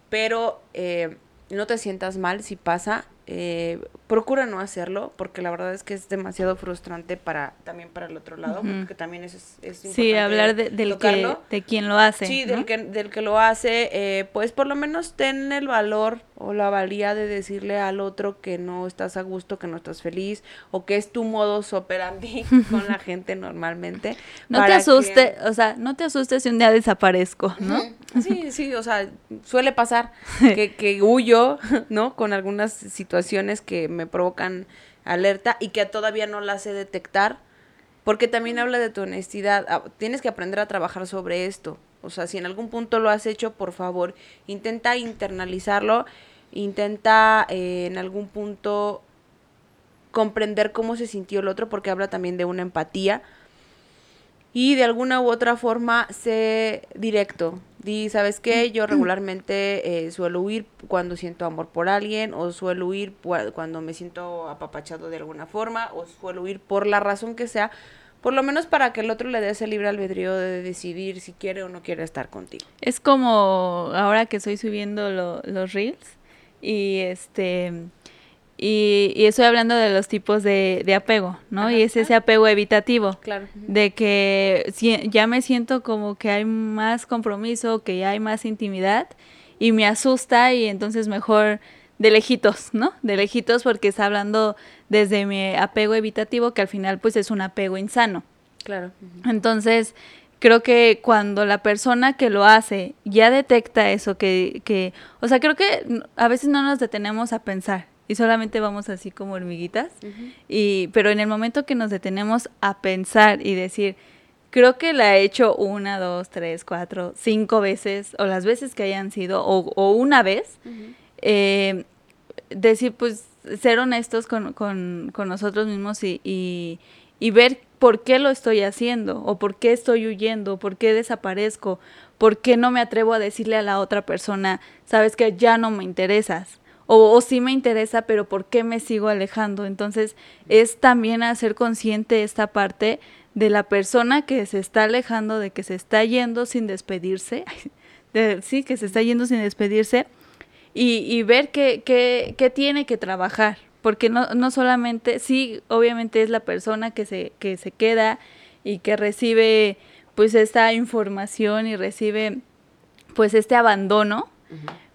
pero eh, no te sientas mal si pasa, eh, procura no hacerlo porque la verdad es que es demasiado frustrante para también para el otro lado porque también es, es importante sí hablar de, del que de quien lo hace sí del que del que lo hace eh, pues por lo menos ten el valor o la valía de decirle al otro que no estás a gusto que no estás feliz o que es tu modo operandi con la gente normalmente no te asuste o sea no te asustes si un día desaparezco no sí sí o sea suele pasar que, que huyo no con algunas situaciones situaciones que me provocan alerta y que todavía no las sé detectar, porque también habla de tu honestidad. Ah, tienes que aprender a trabajar sobre esto. O sea, si en algún punto lo has hecho, por favor, intenta internalizarlo, intenta eh, en algún punto comprender cómo se sintió el otro, porque habla también de una empatía. Y de alguna u otra forma, sé directo, Di, ¿sabes qué? Yo regularmente eh, suelo huir cuando siento amor por alguien, o suelo huir cuando me siento apapachado de alguna forma, o suelo huir por la razón que sea, por lo menos para que el otro le dé ese libre albedrío de decidir si quiere o no quiere estar contigo. Es como ahora que estoy subiendo los reels y este y, estoy hablando de los tipos de, apego, ¿no? y es ese apego evitativo. Claro. De que si, ya me siento como que hay más compromiso, que ya hay más intimidad y me asusta y entonces mejor de lejitos, ¿no? De lejitos porque está hablando desde mi apego evitativo que al final pues es un apego insano. Claro. Entonces, creo que cuando la persona que lo hace ya detecta eso, que, que, o sea, creo que a veces no nos detenemos a pensar y solamente vamos así como hormiguitas. y, pero en el momento que nos detenemos a pensar y decir, creo que la he hecho una, dos, tres, cuatro, cinco veces, o las veces que hayan sido, o, una vez, eh, decir, pues, ser honestos con, con, con nosotros mismos y, y, y, ver por qué lo estoy haciendo, o por qué estoy huyendo, por qué desaparezco, por qué no me atrevo a decirle a la otra persona, sabes que ya no me interesas o, sí me interesa, pero ¿por qué me sigo alejando? Entonces es también hacer consciente esta parte de la persona que se está alejando, de que se está yendo sin despedirse, sí, que se está yendo sin despedirse, y, y ver qué, qué, qué, tiene que trabajar, porque no, no solamente, sí, obviamente es la persona que se, que se queda y que recibe pues esta información y recibe pues este abandono,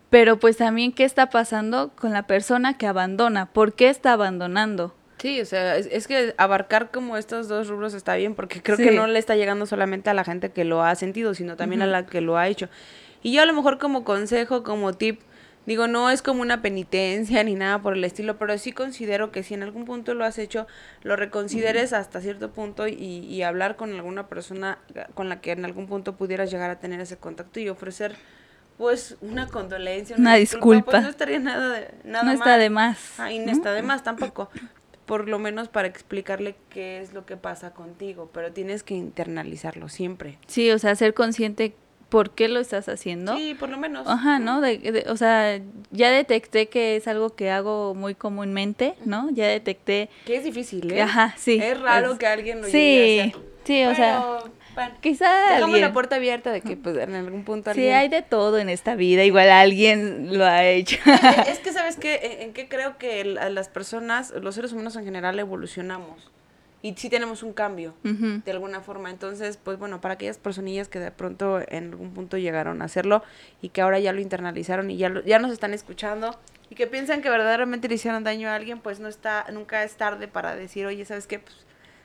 pero pues también qué está pasando con la persona que abandona, ¿por qué está abandonando? Sí, o sea, es, que abarcar como estos dos rubros está bien, porque creo que no le está llegando solamente a la gente que lo ha sentido, sino también a la que lo ha hecho. Y yo a lo mejor como consejo, como tip, digo, no es como una penitencia ni nada por el estilo, pero sí considero que si en algún punto lo has hecho, lo reconsideres hasta cierto punto y, y hablar con alguna persona con la que en algún punto pudieras llegar a tener ese contacto y ofrecer pues una condolencia, una, disculpa, Pues no estaría nada de nada No está de más. No, está de más tampoco. Por lo menos para explicarle qué es lo que pasa contigo, pero tienes que internalizarlo siempre. Sí, o sea, ser consciente por qué lo estás haciendo. Sí, por lo menos. Ajá, ¿no? De, o sea, ya detecté que es algo que hago muy comúnmente, ¿no? Ya detecté... Que es difícil, ¿eh? Ajá, sí. Es raro que alguien lo sí, Sí, o sea Bueno, Quizá dejamos alguien- la puerta abierta de que pues en algún punto Sí, alguien... hay de todo en esta vida, igual alguien lo ha hecho. Es que sabes que en, qué creo que las personas, los seres humanos en general evolucionamos y sí tenemos un cambio de alguna forma. Entonces, pues bueno, para aquellas personillas que de pronto en algún punto llegaron a hacerlo y que ahora ya lo internalizaron y ya lo- ya nos están escuchando y que piensan que verdaderamente le hicieron daño a alguien, pues no está nunca es tarde para decir, "Oye, ¿sabes qué? Pues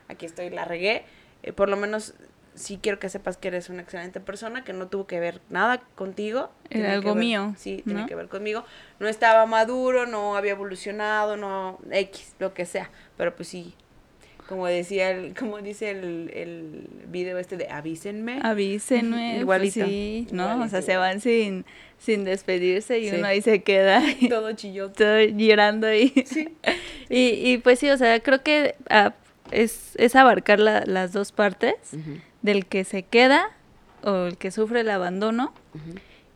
aquí estoy, la regué." Eh, por lo menos sí quiero que sepas que eres una excelente persona, que no tuvo que ver nada contigo. Era algo ver- mío, Sí, tiene que ver conmigo. No estaba maduro, no había evolucionado, no X, lo que sea. Pero pues sí, como decía, el, como dice el, el video este de avísenme. Avísenme. pues Igualito, sí, ¿no? O sea, se van sin, sin despedirse y Sí. uno ahí se queda Todo chillón. todo llorando ahí. Sí. Y, y pues sí, o sea, creo que ah, es, es abarcar la- las dos partes del que se queda o el que sufre el abandono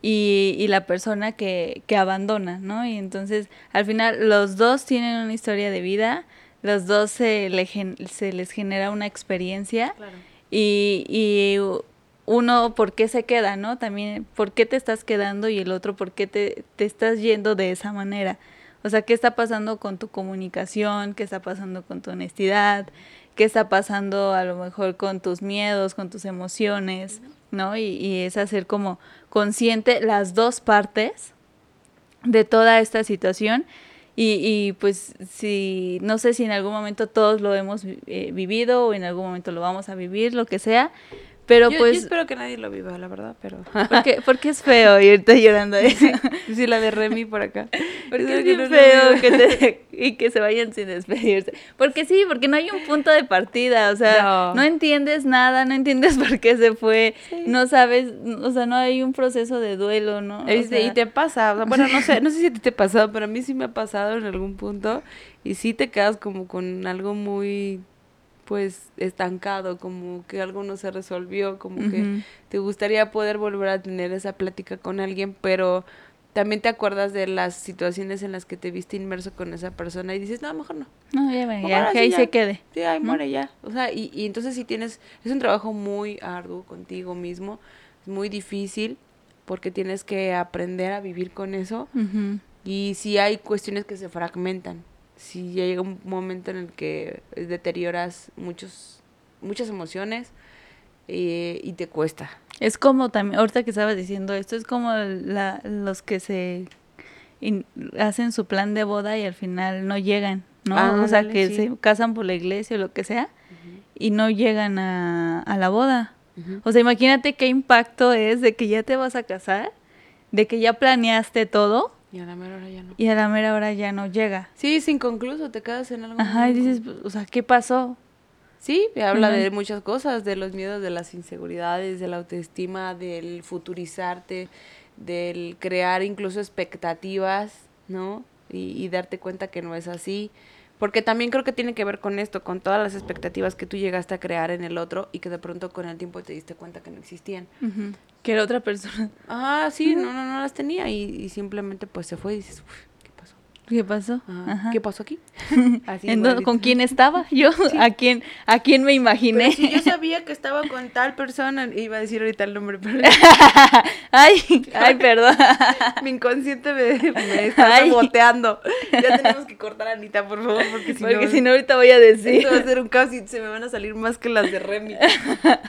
y, y la persona que, que abandona, ¿no? Y entonces, al final, los dos tienen una historia de vida, los dos se, le gen- se les genera una experiencia Claro. y, y uno, ¿por qué se queda, no? También, ¿por qué te estás quedando? Y el otro, ¿por qué te, te estás yendo de esa manera? O sea, ¿qué está pasando con tu comunicación? ¿Qué está pasando con tu honestidad? ¿Qué está pasando a lo mejor con tus miedos, con tus emociones? ¿No? Y, y es hacer como consciente las dos partes de toda esta situación. Y, y pues si, no sé si en algún momento todos lo hemos eh, vivido o en algún momento lo vamos a vivir, lo que sea, pero yo, yo pues, espero que nadie lo viva, la verdad, pero... porque, porque es feo irte llorando de eso. sí, la de Remy por acá. Porque es bien no feo que te- y que se vayan sin despedirse. Porque sí, porque no hay un punto de partida, o sea, no, No. entiendes nada, no entiendes por qué se fue, Sí. no sabes, o sea, no hay un proceso de duelo, ¿no? Es sea, y te pasa, o sea, bueno, no sé, no sé si a ti te ha pasado, pero a mí sí me ha pasado en algún punto y sí te quedas como con algo muy, pues, estancado, como que algo no se resolvió, como que te gustaría poder volver a tener esa plática con alguien, pero también te acuerdas de las situaciones en las que te viste inmerso con esa persona y dices, no, mejor no. No, ya, Mejor ya, que sí ahí ya. se quede. Sí, ¿no? muere ya. O sea, y, y entonces si tienes, es un trabajo muy arduo contigo mismo, es muy difícil porque tienes que aprender a vivir con eso y si hay cuestiones que se fragmentan, si llega un momento en el que deterioras muchos, muchas emociones eh, y te cuesta. Es como también, ahorita que estabas diciendo esto, es como la, los que se in- hacen su plan de boda y al final no llegan, ¿no? Ah, o sea, que sí. se casan por la iglesia o lo que sea y no llegan a, a la boda. O sea, imagínate qué impacto es de que ya te vas a casar, de que ya planeaste todo Y a la mera hora ya no. y a la mera hora ya no llega. Sí, es inconcluso, te quedas en algo. Ajá, y dices, pues, o sea, ¿qué pasó? Sí, habla de muchas cosas, de los miedos, de las inseguridades, de la autoestima, del futurizarte, del crear incluso expectativas, ¿no? Y, y darte cuenta que no es así. Porque también creo que tiene que ver con esto, con todas las expectativas que tú llegaste a crear en el otro y que de pronto con el tiempo te diste cuenta que no existían. Que era otra persona. Ah, sí, no, no, no las tenía y, y simplemente pues se fue y dices, "Uf, ¿qué pasó? ¿Qué pasó? Ajá, Ajá. ¿Qué pasó aquí? Así ¿En dónde- igualito. ¿Con quién estaba yo? ¿A quién, ¿A quién me imaginé? Pero si yo sabía que estaba con tal persona, iba a decir ahorita el nombre, pero ay, ay, perdón. mi inconsciente me, me está boteando. Ya tenemos que cortar a Anita, por favor, porque si Porque no, si no, ahorita voy a decir. esto va a ser un caos y se me van a salir más que las de Remy.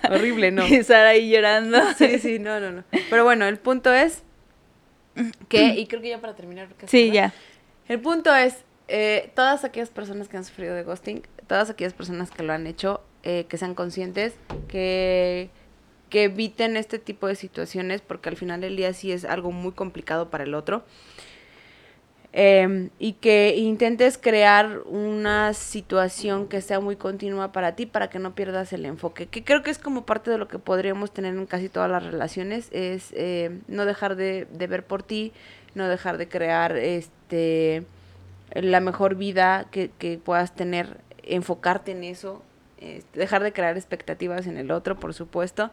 Horrible, ¿no? Y Sara ahí llorando. Sí, sí, no, no, no. Pero bueno, el punto es que, y creo que ya para terminar. Sí, ya. El punto es, eh, todas aquellas personas que han sufrido de ghosting, todas aquellas personas que lo han hecho, eh, que sean conscientes, que, que eviten este tipo de situaciones, porque al final del día sí es algo muy complicado para el otro. Eh, y que intentes crear una situación que sea muy continua para ti para que no pierdas el enfoque que creo que es como parte de lo que podríamos tener en casi todas las relaciones es eh, no dejar de, de ver por ti no dejar de crear este la mejor vida que, que puedas tener enfocarte en eso este, dejar de crear expectativas en el otro por supuesto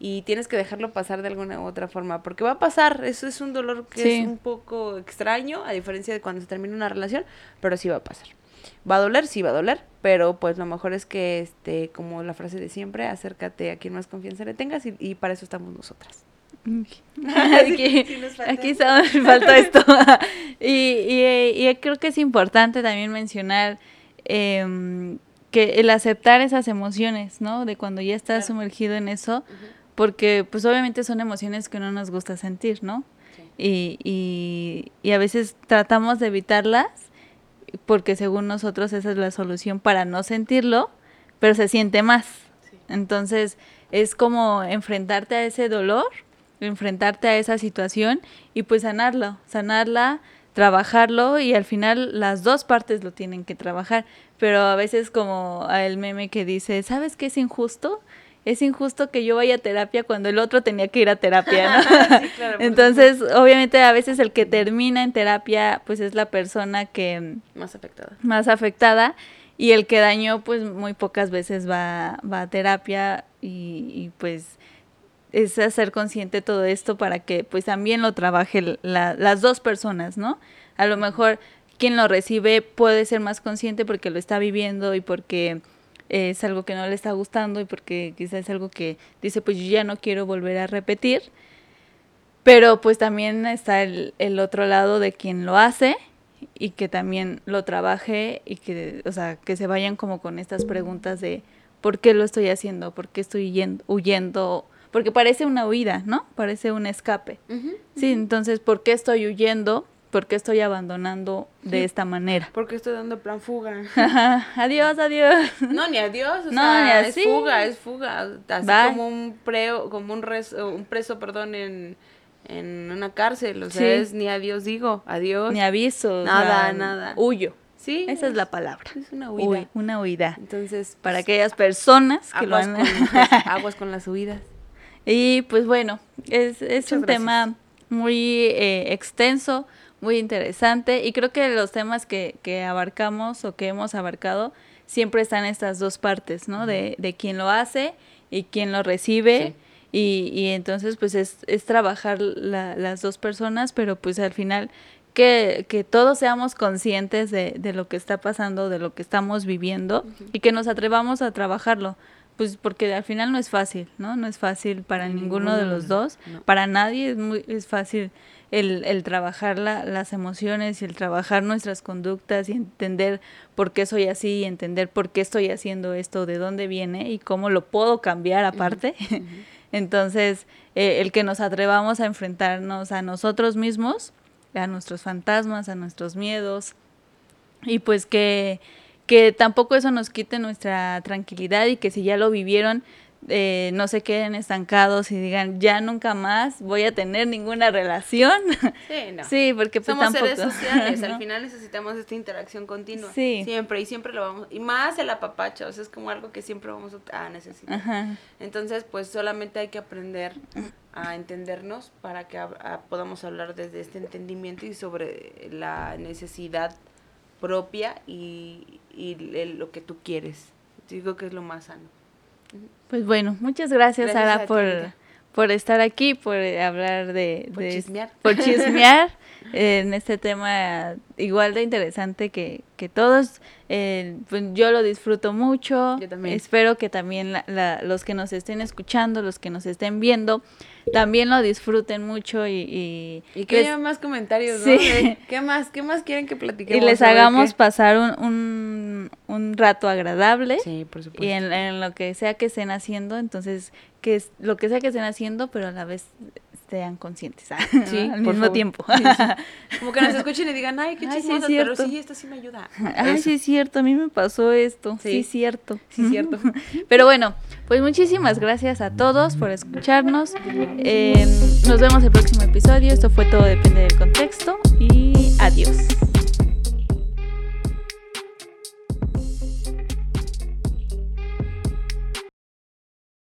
y tienes que dejarlo pasar de alguna u otra forma, porque va a pasar, eso es un dolor que Sí. es un poco extraño, a diferencia de cuando se termina una relación, pero sí va a pasar. Va a doler, sí va a doler, pero pues lo mejor es que, este, como la frase de siempre, acércate a quien más confianza le tengas y, y para eso estamos nosotras. aquí, aquí falta esto. y, y, creo que es importante también mencionar em, que el aceptar esas emociones, ¿no? De cuando ya estás sumergido en eso, porque pues obviamente son emociones que no nos gusta sentir, ¿no? Y, y, y a veces tratamos de evitarlas porque según nosotros esa es la solución para no sentirlo, pero se siente más. Entonces es como enfrentarte a ese dolor enfrentarte a esa situación y pues sanarlo, sanarla, trabajarlo y al final las dos partes lo tienen que trabajar. Pero a veces como el meme que dice, ¿sabes qué es injusto? Es injusto que yo vaya a terapia cuando el otro tenía que ir a terapia, ¿no? Entonces, obviamente a veces el que termina en terapia pues es la persona que más afectada. Más afectada y el que dañó pues muy pocas veces va, va a terapia y, y pues es hacer consciente todo esto para que pues también lo trabaje las dos personas, ¿no? A lo mejor quien lo recibe puede ser más consciente porque lo está viviendo y porque es algo que no le está gustando y porque quizás es algo que dice pues yo ya no quiero volver a repetir. Pero pues también está el, el otro lado de quien lo hace y que también lo trabaje y que, o sea, que se vayan como con estas preguntas de ¿por qué lo estoy haciendo? ¿Por qué estoy huyendo porque parece una huida, ¿no? Parece un escape. Sí, entonces, ¿por qué estoy huyendo? ¿Por qué estoy abandonando de esta manera? Porque estoy dando plan fuga. adiós, adiós. No, ni adiós, o no, sea, es fuga, es fuga. Así como un preo, como un, un preso, perdón, en, en una cárcel. O sea, es ni adiós digo, adiós. Ni aviso. Nada, nada. Huyo. Sí. Esa es la palabra. Es una huida. una huida. Entonces, para aquellas personas que lo han... Con, aguas con las huidas. Y pues bueno, es, es un tema muy eh, extenso, muy interesante y creo que los temas que, que, abarcamos o que hemos abarcado siempre están estas dos partes, ¿no? De, de quién lo hace y quién lo recibe. Y, y, entonces pues es, es trabajar la, las dos personas, pero pues al final que, que todos seamos conscientes de, de, lo que está pasando, de lo que estamos viviendo y que nos atrevamos a trabajarlo pues porque al final no es fácil, ¿no? No es fácil para ninguno, de los dos, para nadie es muy es fácil el, el trabajar la, las emociones y el trabajar nuestras conductas y entender por qué soy así y entender por qué estoy haciendo esto, de dónde viene y cómo lo puedo cambiar aparte. Entonces, eh, el que nos atrevamos a enfrentarnos a nosotros mismos, a nuestros fantasmas, a nuestros miedos, y pues que que tampoco eso nos quite nuestra tranquilidad y que si ya lo vivieron, eh, no se queden estancados y digan, ya nunca más voy a tener ninguna relación. Sí, no. sí porque pues Somos seres sociales, al final necesitamos esta interacción continua. Sí. Siempre, y siempre lo vamos, y más el apapacho, o sea, es como algo que siempre vamos a necesitar. Entonces, pues solamente hay que aprender a entendernos para que podamos hablar desde este entendimiento y sobre la necesidad propia y, y lo que tú quieres. Digo que es lo más sano. Pues bueno, muchas gracias, Sara, por, por estar aquí, por hablar de... Por chismear. Por chismear en este tema igual de interesante que, que todos. Eh, pues yo lo disfruto mucho. Yo también. Espero que también la, los que nos estén escuchando, los que nos estén viendo, también lo disfruten mucho y... Y, que haya más comentarios, ¿no? ¿Qué más? ¿Qué más quieren que platiquemos? Y les hagamos pasar un, un, un, rato agradable. Sí, por supuesto. Y en, en, lo que sea que estén haciendo, entonces, que es, lo que sea que estén haciendo, pero a la vez sean conscientes sí, al mismo tiempo. Como que nos escuchen y digan, ay, qué chismosa, pero sí, esto sí me ayuda. Ay, sí es cierto, a mí me pasó esto. Sí, es cierto. Sí, es cierto. Pero bueno, pues muchísimas gracias a todos por escucharnos. Eh, nos vemos el próximo episodio. Esto fue todo, depende del contexto. Y adiós.